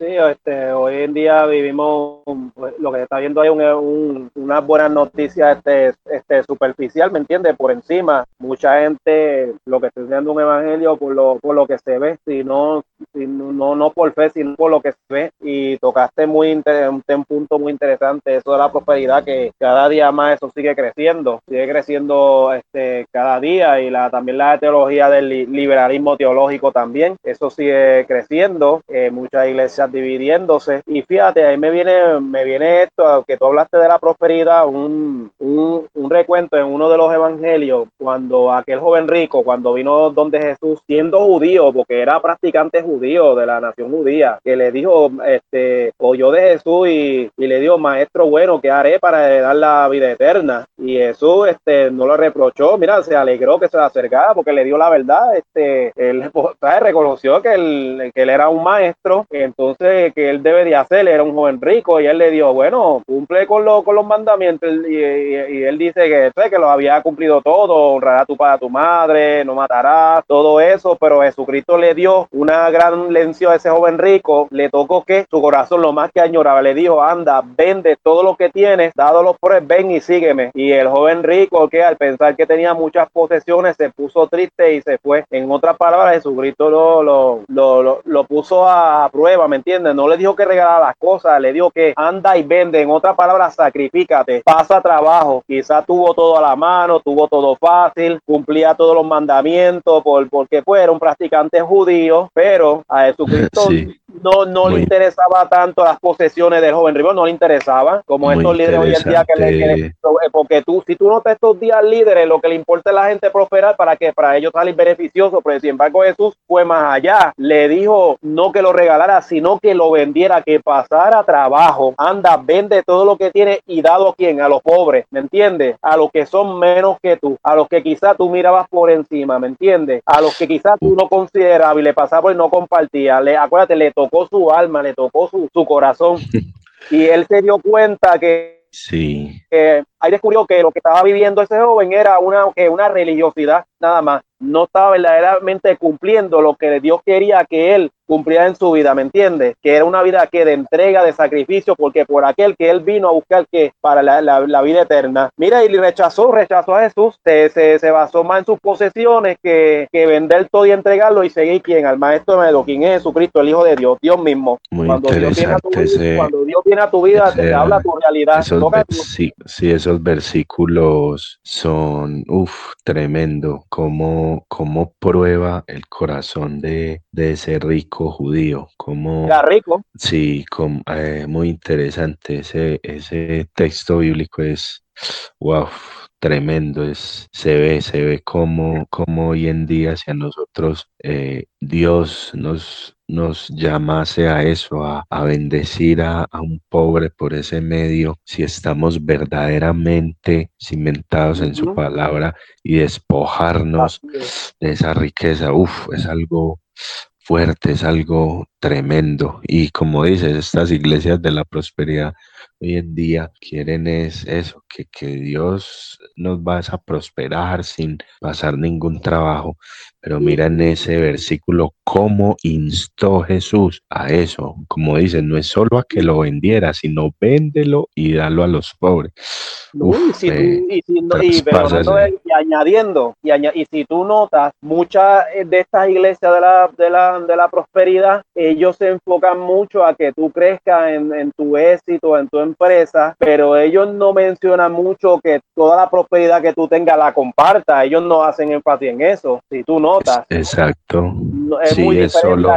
Sí, este, hoy en día vivimos, pues, lo que se está viendo hay un, una buena noticia este, este, superficial, ¿me entiendes? Por encima, mucha gente lo que está enseñando un evangelio por lo, por lo que se ve, sino, no, no por fe, sino por lo que se ve. Y tocaste muy un, un punto muy interesante, eso de la prosperidad, que cada día más eso sigue creciendo, sigue creciendo este, cada día y la, también la teología del liberalismo teológico también, eso sigue creciendo. Eh, muchas iglesias dividiéndose. Y fíjate, ahí me viene, me viene esto, que tú hablaste de la prosperidad, un, un, un recuento en uno de los evangelios, cuando aquel joven rico, cuando vino donde Jesús, siendo judío, porque era practicante judío de la nación judía, que le dijo, este, oyó de Jesús y, y le dijo, maestro bueno, ¿qué haré para dar la vida eterna? Y Jesús, este, no lo reprochó, mira, se alegró que se acercara porque le dio la verdad, este, él [LAUGHS] reconoció que él, que él era un maestro, entonces que él debería hacer, era un joven rico y él le dijo, bueno, cumple con, lo, con los mandamientos y, él dice que, que lo había cumplido todo, honrará a tu padre, a tu madre, no matarás, todo eso, pero Jesucristo le dio una gran lección a ese joven rico, le tocó que su corazón lo más que añoraba, le dijo, anda, vende todo lo que tienes, dado los pobres, ven y sígueme. Y el joven rico que al pensar que tenía muchas posesiones se puso triste y se fue. En otras palabras, Jesucristo lo, lo, lo, lo puso a prueba, ¿me entiendes? No le dijo que regalara las cosas, le dijo que anda y vende. En otras palabras, sacrifícate, pasa trabajo. Quizá tuvo todo a la mano, tuvo todo fácil, cumplía todos los mandamientos, por, porque fue era un practicante judío, pero a Jesucristo [LAUGHS] no, no le interesaba tanto las posesiones del joven rival, no le interesaba, como estos líderes hoy en día que le, porque tú, si tú notas estos días líderes, lo que le importa a la gente prosperar para que para ellos salir beneficioso, pero sin embargo Jesús fue más allá, le dijo no que lo regalara, sino que lo vendiera, que pasara trabajo, anda, vende todo lo que tiene y dado a quién, a los pobres, ¿me entiendes? A los que son menos que tú, a los que quizás tú mirabas por encima, ¿me entiendes? A los que quizás tú no considerabas y le pasaba y no compartía, le, acuérdate, le tocó su alma, le tocó su, su corazón [LAUGHS] y él se dio cuenta que Sí. Ahí descubrió que lo que estaba viviendo ese joven era una, una religiosidad nada más. No estaba verdaderamente cumpliendo lo que Dios quería que él cumpliera en su vida, ¿me entiendes? Que era una vida que de entrega, de sacrificio, porque por aquel que él vino a buscar que para la, vida eterna. Mira, y rechazó, rechazó a Jesús, se, se, basó más en sus posesiones que, que, vender todo y entregarlo y seguir quién, al maestro de quien es Jesucristo, el Hijo de Dios, Dios mismo. Muy cuando, Dios viene, a tu vida, cuando Dios viene a tu vida, te habla tu realidad. sí, sí, esos versículos son, uff, tremendo cómo, cómo prueba el corazón de, de ese rico judío. Cómo, Era rico. Sí, eh, muy interesante. Ese, ese texto bíblico es, wow, tremendo, es, se ve, se ve como, como hoy en día hacia nosotros eh, Dios nos, nos llamase a eso, a, bendecir a, un pobre por ese medio, si estamos verdaderamente cimentados en su palabra y despojarnos de esa riqueza, uf, es algo fuerte, es algo tremendo. Y como dices, estas iglesias de la prosperidad hoy en día quieren es eso, que, que Dios nos va a prosperar sin pasar ningún trabajo. Pero mira en ese versículo cómo instó Jesús a eso. Como dice, no es solo a que lo vendiera, sino véndelo y dalo a los pobres. y, añadiendo, y, y, si tú notas, muchas de estas iglesias de la, de la, de la prosperidad, ellos se enfocan mucho a que tú crezcas en, en tu éxito, en tu empresa, pero ellos no mencionan mucho que toda la prosperidad que tú tengas la compartas. Ellos no hacen énfasis en eso. Si tú notas. Exacto. Es sí, muy eso lo,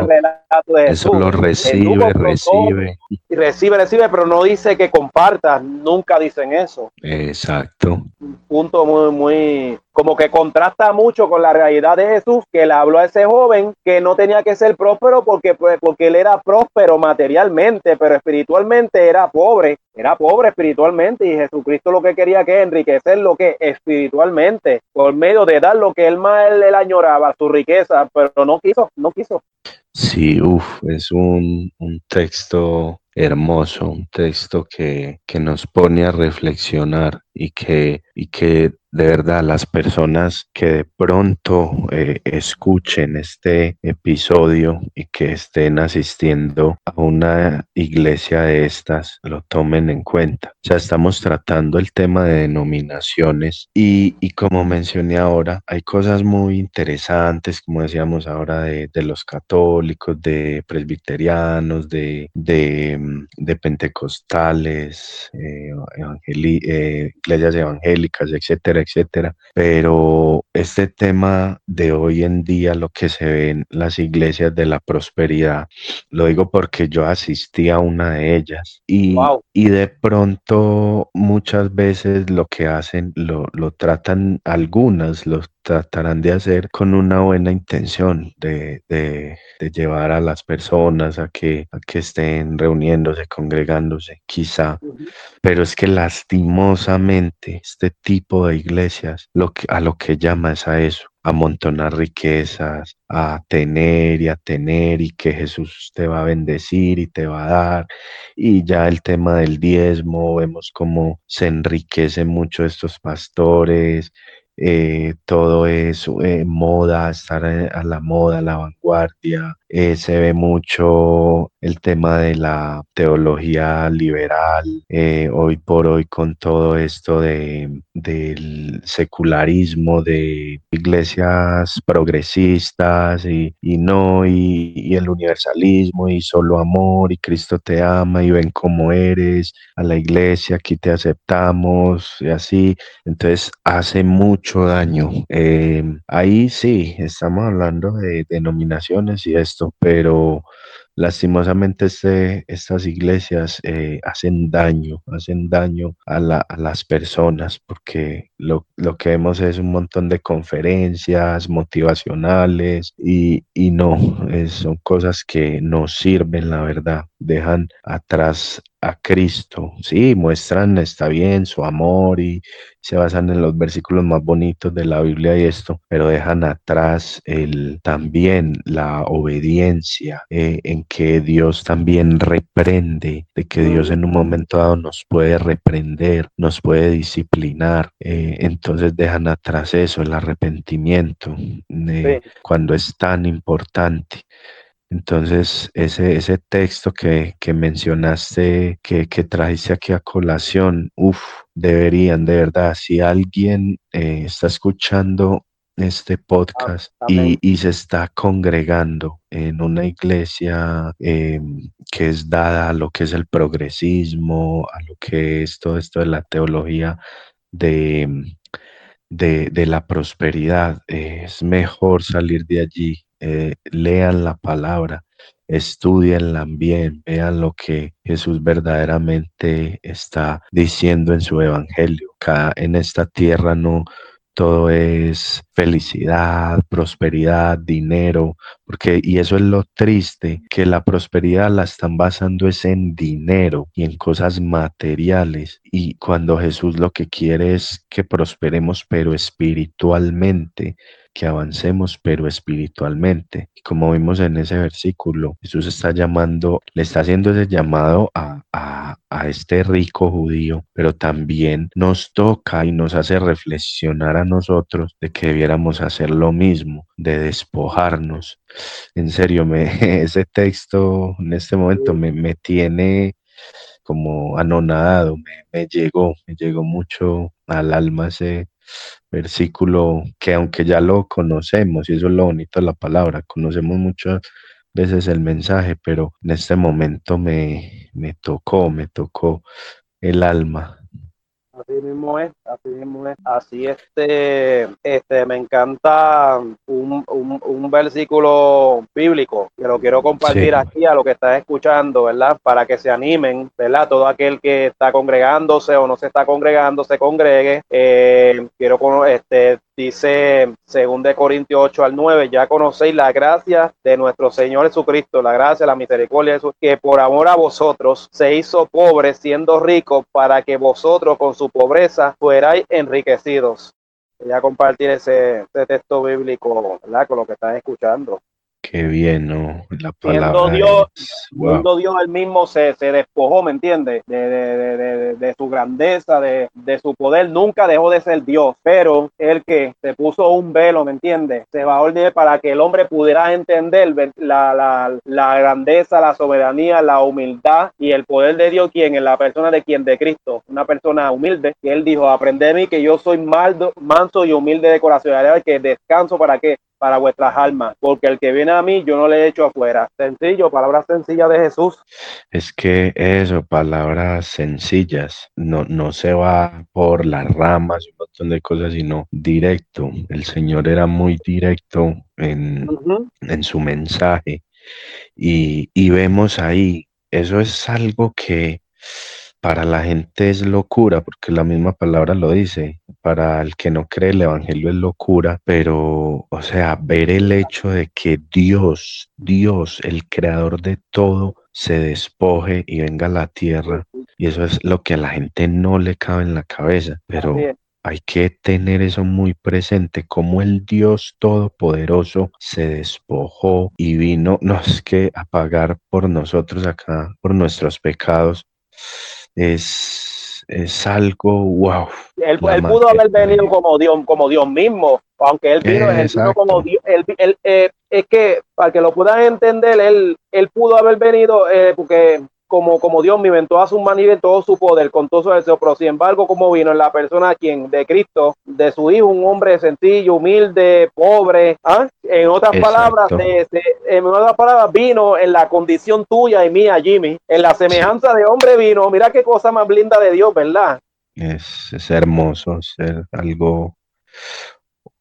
eso lo recibe, recibe. Recibe, recibe, pero no dice que compartas. Nunca dicen eso. Exacto. Un punto muy, muy, como que contrasta mucho con la realidad de Jesús, que le habló a ese joven que no tenía que ser próspero porque, pues, porque él era próspero materialmente, pero espiritualmente era pobre, era pobre espiritualmente y Jesucristo lo que quería que enriquecer lo que espiritualmente, por medio de dar lo que él más él, añoraba, su riqueza, pero no quiso, no quiso. Sí, uff, es un, un texto hermoso, un texto que, que, nos pone a reflexionar y que, y que de verdad las personas que de pronto eh, escuchen este episodio y que estén asistiendo a una iglesia de estas lo tomen en cuenta. Ya estamos tratando el tema de denominaciones y, y como mencioné ahora, hay cosas muy interesantes, como decíamos ahora, de, de los católicos, de presbiterianos, de, de, de pentecostales, eh, eh, iglesias evangélicas, etcétera, etcétera. Pero este tema de hoy en día, lo que se ve en las iglesias de la prosperidad, lo digo porque yo asistí a una de ellas y, y de pronto muchas veces lo que hacen, lo, lo tratan algunas, los tratarán de hacer con una buena intención de, de, de, llevar a las personas a que, a que estén reuniéndose, congregándose, quizá. Pero es que lastimosamente este tipo de iglesias lo que, a lo que llama es a eso, amontonar riquezas, a tener y a tener y que Jesús te va a bendecir y te va a dar. Y ya el tema del diezmo, vemos cómo se enriquecen mucho estos pastores eh, todo es eh, moda, estar a la moda, a la vanguardia. Eh, se ve mucho el tema de la teología liberal, hoy por hoy con todo esto de, del secularismo, de iglesias progresistas y, no, y, el universalismo y solo amor y Cristo te ama y ven cómo eres, a la iglesia, aquí te aceptamos y así. Entonces hace mucho mucho daño. Eh, ahí sí, estamos hablando de denominaciones y esto, pero lastimosamente este, estas iglesias eh, hacen daño, hacen daño a, las personas porque lo, que vemos es un montón de conferencias motivacionales y, no, son cosas que no sirven, la verdad, dejan atrás a Cristo, sí, muestran, está bien, su amor y se basan en los versículos más bonitos de la Biblia y esto, pero dejan atrás también la obediencia eh, en que Dios también reprende, de que Dios en un momento dado nos puede reprender, nos puede disciplinar, eh, entonces dejan atrás eso, el arrepentimiento, eh, cuando es tan importante. Entonces, ese, ese texto que, que mencionaste, que, que trajiste aquí a colación, uff, deberían, de verdad, si alguien eh, está escuchando este podcast y, y, se está congregando en una iglesia eh, que es dada a lo que es el progresismo, a lo que es todo esto de la teología de, de, de la prosperidad, es mejor salir de allí eh, lean la palabra, estudienla bien, vean lo que Jesús verdaderamente está diciendo en su evangelio. Acá en esta tierra no, todo es felicidad, prosperidad, dinero, porque y eso es lo triste, que la prosperidad la están basando es en dinero y en cosas materiales y cuando Jesús lo que quiere es que prosperemos pero espiritualmente, que avancemos, pero espiritualmente. Como vimos en ese versículo, Jesús está llamando, le está haciendo ese llamado a, a, a este rico judío, pero también nos toca y nos hace reflexionar a nosotros de que debiéramos hacer lo mismo, de despojarnos. En serio, me, [LAUGHS] ese texto en este momento me, me tiene como anonadado, me, me, llegó, me llegó mucho al alma ese, versículo que aunque ya lo conocemos, y eso es lo bonito de la palabra, conocemos muchas veces el mensaje, pero en este momento me, me tocó, me tocó el alma. Así mismo es, así mismo es. Así este, este, me encanta un, un, un versículo bíblico que lo quiero compartir aquí a lo que estás escuchando, ¿verdad? Para que se animen, ¿verdad? Todo aquel que está congregándose o no se está congregando, se congregue. Eh, quiero este, Dice según de Corintios 8 al 9, ya conocéis la gracia de nuestro Señor Jesucristo, la gracia, la misericordia de Jesús, que por amor a vosotros se hizo pobre siendo rico para que vosotros con su pobreza fuerais enriquecidos. Voy a compartir ese, texto bíblico ¿verdad? con lo que están escuchando. Qué bien, ¿no? La palabra Dios, wow. Dios él mismo se, se despojó, ¿me entiendes? De, de, de, de, su grandeza, de, su poder, nunca dejó de ser Dios, pero el que se puso un velo, ¿me entiendes? Se va a ordenar para que el hombre pudiera entender la, la, la, grandeza, la soberanía, la humildad y el poder de Dios, quien en la persona de quien, de Cristo, una persona humilde, que él dijo, aprende mí que yo soy maldo, manso y humilde de corazón, que descanso para que para vuestras almas, porque el que viene a mí yo no le echo afuera. Sencillo, palabras sencillas de Jesús. Es que eso, palabras sencillas, no, no se va por las ramas, un montón de cosas, sino directo. El Señor era muy directo en, en su mensaje y, y vemos ahí, eso es algo que para la gente es locura, porque la misma palabra lo dice. Para el que no cree el Evangelio es locura, pero, o sea, ver el hecho de que Dios, Dios, el creador de todo, se despoje y venga a la tierra. Y eso es lo que a la gente no le cabe en la cabeza, pero hay que tener eso muy presente, como el Dios Todopoderoso se despojó y vino, no es que a pagar por nosotros acá, por nuestros pecados es, es algo wow. Él, pudo haber venido como Dios, como Dios mismo, aunque él vino, como Dios. Él, eh, es que para que lo puedan entender, él, él pudo haber venido eh, porque como, como Dios me inventó a su manera en todo su poder, con todo su deseo, pero sin embargo, como vino en la persona quien, de Cristo, de su hijo, un hombre sencillo, humilde, pobre, ¿ah? en otras palabras, en otras palabras, vino en la condición tuya y mía, Jimmy, en la semejanza de hombre vino, mira qué cosa más linda de Dios, ¿verdad? Es, es hermoso ser algo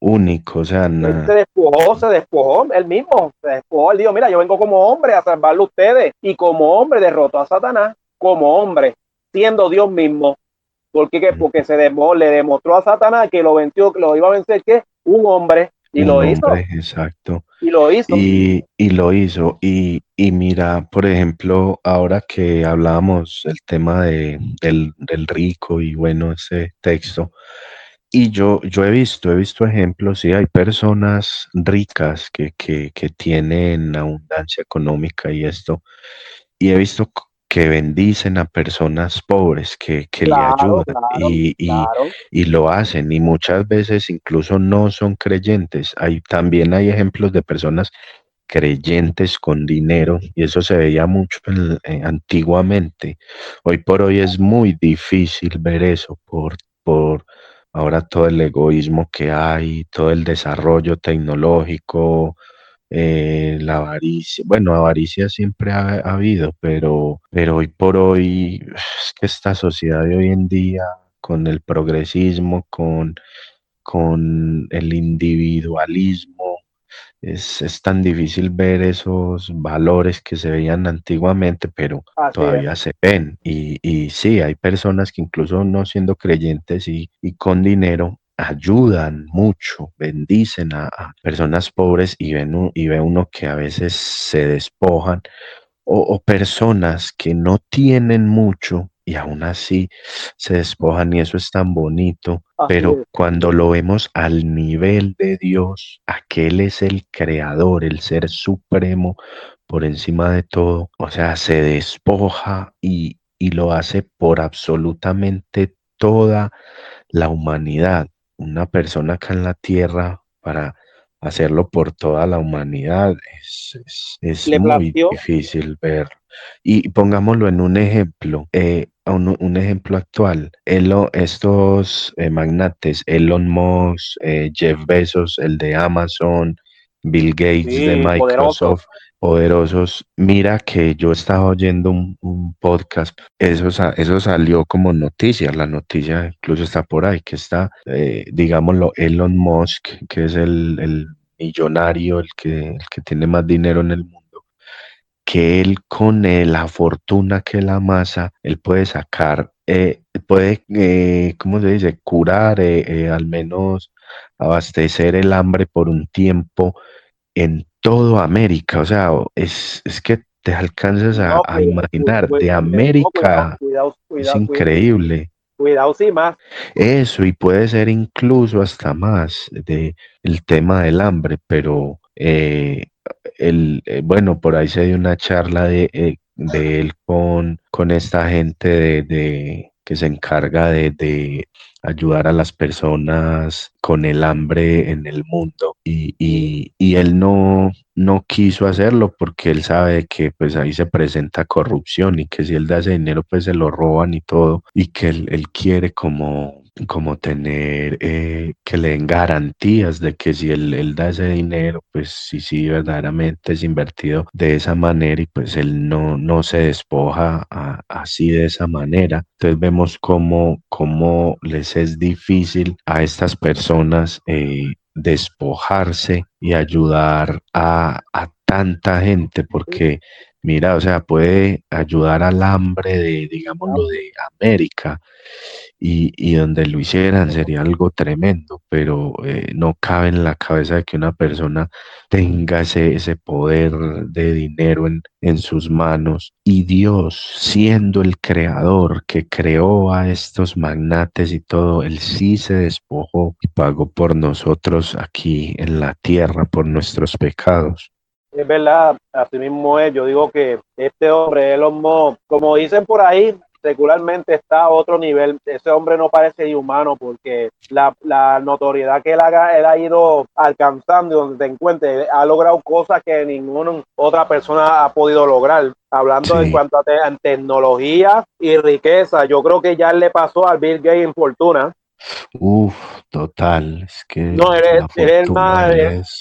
único, o sea, se despojó, se despojó, él mismo, se despojó, él dijo, mira, yo vengo como hombre a salvarlo a ustedes, y como hombre derrotó a Satanás, como hombre, siendo Dios mismo, porque, qué? porque se despojó, le demostró a Satanás que lo venció, que lo iba a vencer, que un hombre, y lo hizo. Exacto. Y lo hizo. Y, y lo hizo. Y, y, mira, por ejemplo, ahora que hablábamos el tema de, del, del rico y bueno, ese texto, y yo, yo he visto, he visto ejemplos, sí, hay personas ricas que, que, que tienen abundancia económica y esto, y he visto que bendicen a personas pobres, que, que le ayudan y, y, y, lo hacen, y muchas veces incluso no son creyentes. Hay, también hay ejemplos de personas creyentes con dinero, y eso se veía mucho eh, antiguamente. Hoy por hoy es muy difícil ver eso por, por ahora todo el egoísmo que hay, todo el desarrollo tecnológico, eh, la avaricia, bueno, avaricia siempre ha, habido, pero, pero hoy por hoy que esta sociedad de hoy en día, con el progresismo, con, con el individualismo, es, tan difícil ver esos valores que se veían antiguamente, pero todavía se ven. Y, y sí, hay personas que incluso no siendo creyentes y, y con dinero ayudan mucho, bendicen a, personas pobres y, ven, y ve uno que a veces se despojan o, personas que no tienen mucho y aún así se despojan y eso es tan bonito, pero cuando lo vemos al nivel de Dios, aquel es el creador, el ser supremo por encima de todo, o sea, se despoja y, y lo hace por absolutamente toda la humanidad. Una persona acá en la tierra para hacerlo por toda la humanidad es, es, muy difícil ver. Y pongámoslo en un ejemplo, eh, un, ejemplo actual. estos eh, magnates, Elon Musk, eh, Jeff Bezos, el de Amazon, Bill Gates de Microsoft, poderosos. Mira que yo estaba oyendo un, podcast, eso, eso salió como noticia, la noticia incluso está por ahí, que está, eh, digámoslo, Elon Musk, que es el, millonario, el que, que tiene más dinero en el mundo, que él con la fortuna que la masa, él puede sacar, eh, puede, eh, ¿cómo se dice?, curar, al menos abastecer el hambre por un tiempo en todo América, o sea, es, que te alcanzas a, imaginar, de América, es increíble. Cuidado, sí, más. Eso, y puede ser incluso hasta más de el tema del hambre, pero eh, el, eh, bueno, por ahí se dio una charla de, eh, de él con, con esta gente de que se encarga de, ayudar a las personas con el hambre en el mundo. Y, y, él no, no quiso hacerlo porque él sabe que pues ahí se presenta corrupción y que si él da ese dinero pues se lo roban y todo y que él, él quiere como como tener eh, que le den garantías de que si él, da ese dinero, pues sí, sí, verdaderamente es invertido de esa manera y pues él no, no se despoja así de esa manera. Entonces vemos cómo, cómo les es difícil a estas personas eh, despojarse y ayudar a tanta gente porque mira, o sea, puede ayudar al hambre de, digámoslo, de América y, donde lo hicieran sería algo tremendo, pero eh, no cabe en la cabeza de que una persona tenga ese, ese poder de dinero en, en sus manos y Dios, siendo el creador que creó a estos magnates y todo, él sí se despojó y pagó por nosotros aquí en la tierra, por nuestros pecados. Es verdad, así mismo es. Yo digo que este hombre, Elon Musk, como dicen por ahí, secularmente está a otro nivel. Ese hombre no parece inhumano porque la, notoriedad que él, haga, él ha ido alcanzando donde te encuentre, ha logrado cosas que ninguna otra persona ha podido lograr. Hablando en cuanto a, tecnología y riqueza, yo creo que ya le pasó al Bill Gates en fortuna. Uf, total. Es que no, él es, más,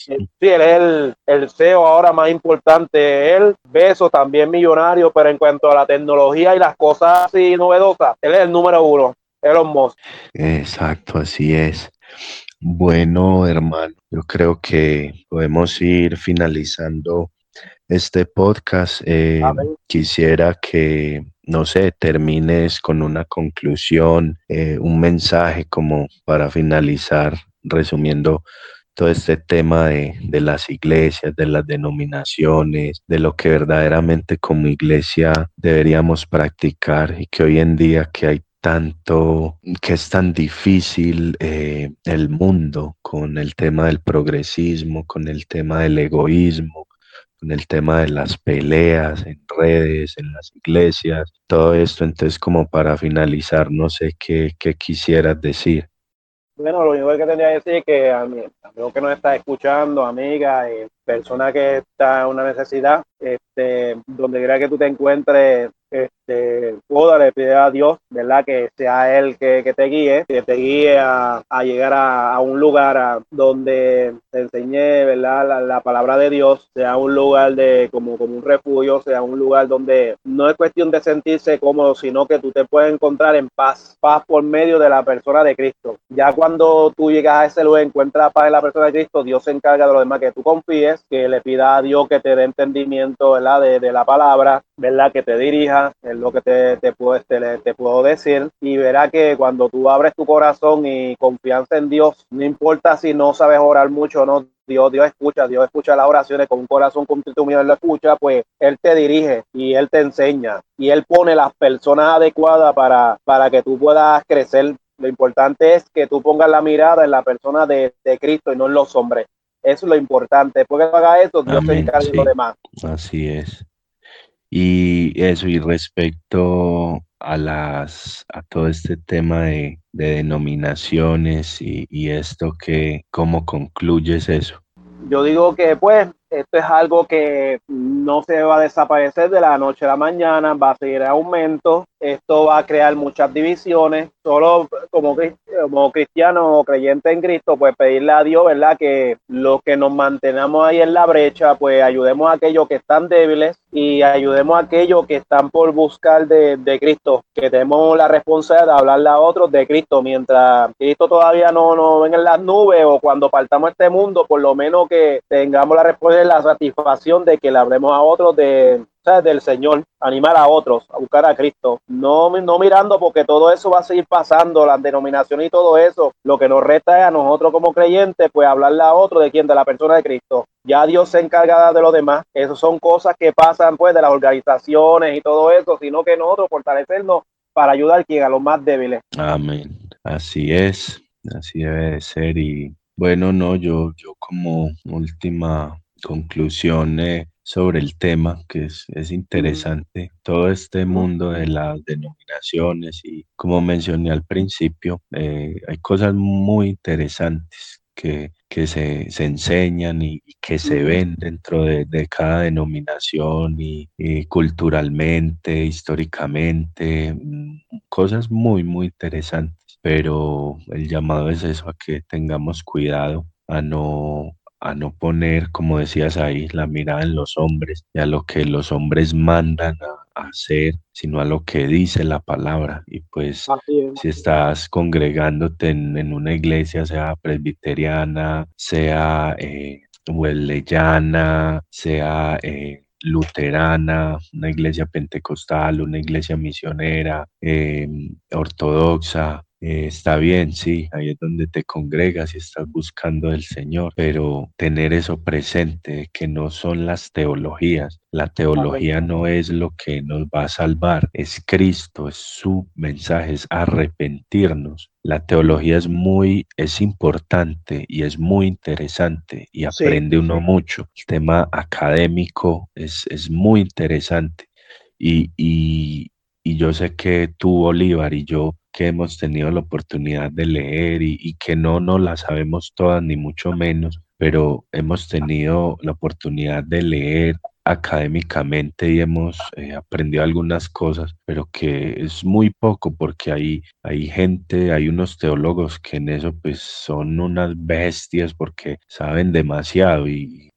sí, él es el, el, CEO ahora más importante. Él, Beso, también millonario, pero en cuanto a la tecnología y las cosas así novedosas, él es el número uno. Elon Musk. Exacto, así es. Bueno, hermano, yo creo que podemos ir finalizando este podcast. Eh, quisiera que no sé, termines con una conclusión, eh, un mensaje como para finalizar, resumiendo todo este tema de, las iglesias, de las denominaciones, de lo que verdaderamente como iglesia deberíamos practicar y que hoy en día que hay tanto, que es tan difícil eh, el mundo con el tema del progresismo, con el tema del egoísmo, en el tema de las peleas en redes, en las iglesias, todo esto. Entonces, como para finalizar, no sé qué, qué quisieras decir. Bueno, lo único que tendría que decir es que a mí, amigo que nos está escuchando, amiga, eh, persona que está en una necesidad, este, donde quiera que tú te encuentres, este, le pide a Dios, ¿verdad? Que sea Él que, te guíe, que te guíe a, llegar a, un lugar donde te enseñe, ¿verdad? La, palabra de Dios, sea un lugar de como, como un refugio, sea un lugar donde no es cuestión de sentirse cómodo, sino que tú te puedes encontrar en paz, paz por medio de la persona de Cristo. Ya cuando tú llegas a ese lugar, encuentras paz en la persona de Cristo, Dios se encarga de lo demás, que tú confíes, que le pida a Dios que te dé entendimiento, ¿verdad? De, de la palabra, ¿verdad? Que te dirija, es lo que te, te, puedo, te, te puedo decir. Y verá que cuando tú abres tu corazón y confianza en Dios, no importa si no sabes orar mucho o no, Dios, Dios escucha, Dios escucha las oraciones con un corazón contrito mío, Él lo escucha, pues Él te dirige y Él te enseña y Él pone las personas adecuadas para, para que tú puedas crecer. Lo importante es que tú pongas la mirada en la persona de, de Cristo y no en los hombres. Eso es lo importante. Después que haga eso, Dios se encarga de lo demás. Así es. Y eso, y respecto a las a todo este tema de, de denominaciones y, esto que cómo concluyes eso yo digo que pues esto es algo que no se va a desaparecer de la noche a la mañana, va a seguir en aumento, esto va a crear muchas divisiones, solo como, como cristiano o creyente en Cristo, pues pedirle a Dios, ¿verdad? Que los que nos mantenamos ahí en la brecha, pues ayudemos a aquellos que están débiles y ayudemos a aquellos que están por buscar de, de Cristo, que tenemos la responsabilidad de hablarle a otros de Cristo, mientras Cristo todavía no, no ven en las nubes o cuando partamos este mundo, por lo menos que tengamos la responsabilidad la satisfacción de que le hablemos a otros de, del Señor, animar a otros a buscar a Cristo, no, no mirando porque todo eso va a seguir pasando, las denominaciones y todo eso, lo que nos resta es a nosotros como creyentes, pues hablarle a otro de quién, de la persona de Cristo. Ya Dios se encarga de lo demás, eso son cosas que pasan pues de las organizaciones y todo eso, sino que nosotros fortalecernos para ayudar a quien a los más débiles. Amén. Así es, así debe de ser y bueno, no, yo, yo como última conclusiones sobre el tema, que es, es, interesante. Todo este mundo de las denominaciones y como mencioné al principio, eh, hay cosas muy interesantes que, que se, se, enseñan y, que se ven dentro de, de cada denominación y, y, culturalmente, históricamente, mm, cosas muy, muy interesantes. Pero el llamado es eso, a que tengamos cuidado, a no a no poner, como decías ahí, la mirada en los hombres y a lo que los hombres mandan a, hacer, sino a lo que dice la palabra. Y pues si estás congregándote en, una iglesia, sea presbiteriana, sea eh, sea eh, luterana, una iglesia pentecostal, una iglesia misionera, eh, ortodoxa, eh, está bien, sí, ahí es donde te congregas y estás buscando del Señor, pero tener eso presente, que no son las teologías. La teología no es lo que nos va a salvar, es Cristo, es su mensaje, es arrepentirnos. La teología es muy, es importante y es muy interesante y aprende uno mucho. El tema académico es, es muy interesante y, y, y yo sé que tú, Bolívar, y yo que hemos tenido la oportunidad de leer y, que no nos la sabemos todas, ni mucho menos, pero hemos tenido la oportunidad de leer académicamente y hemos eh, aprendido algunas cosas, pero que es muy poco porque hay, hay gente, hay unos teólogos que en eso pues son unas bestias porque saben demasiado y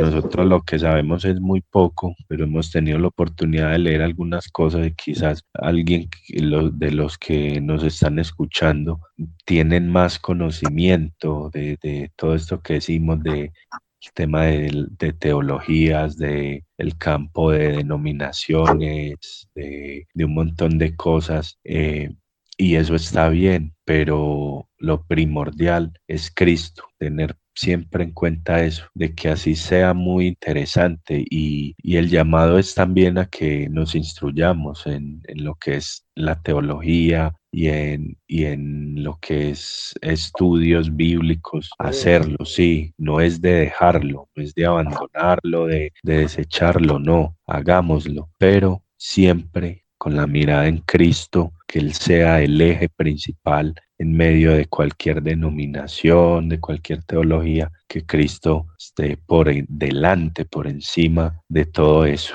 nosotros lo que sabemos es muy poco, pero hemos tenido la oportunidad de leer algunas cosas y quizás alguien de los que nos están escuchando tienen más conocimiento de, de todo esto que decimos de el tema de, teologías, de el campo de denominaciones, de, de un montón de cosas. Eh, y eso está bien, pero lo primordial es Cristo, tener siempre en cuenta eso, de que así sea muy interesante y, y el llamado es también a que nos instruyamos en, en, lo que es la teología y en, y en lo que es estudios bíblicos, hacerlo, sí, no es de dejarlo, no es de abandonarlo, de, de desecharlo, no, hagámoslo, pero siempre con la mirada en Cristo, que Él sea el eje principal en medio de cualquier denominación, de cualquier teología, que Cristo esté por delante, por encima de todo eso.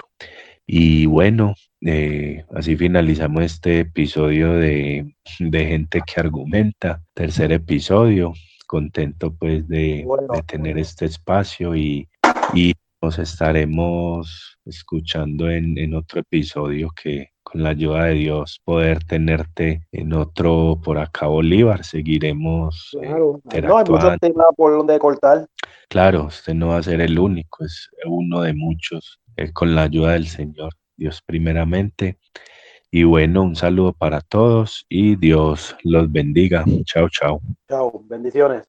Y bueno, eh, así finalizamos este episodio de, de, Gente que Argumenta, tercer episodio. Contento pues de, de tener este espacio y, y, nos estaremos escuchando en, en otro episodio que con la ayuda de Dios, poder tenerte en otro por acá, Bolívar. Seguiremos. Eh, claro, no hay muchos temas por donde cortar. Claro, usted no va a ser el único, es uno de muchos, eh, con la ayuda del Señor. Dios primeramente. Y bueno, un saludo para todos y Dios los bendiga. Chao, chao. Chao, bendiciones.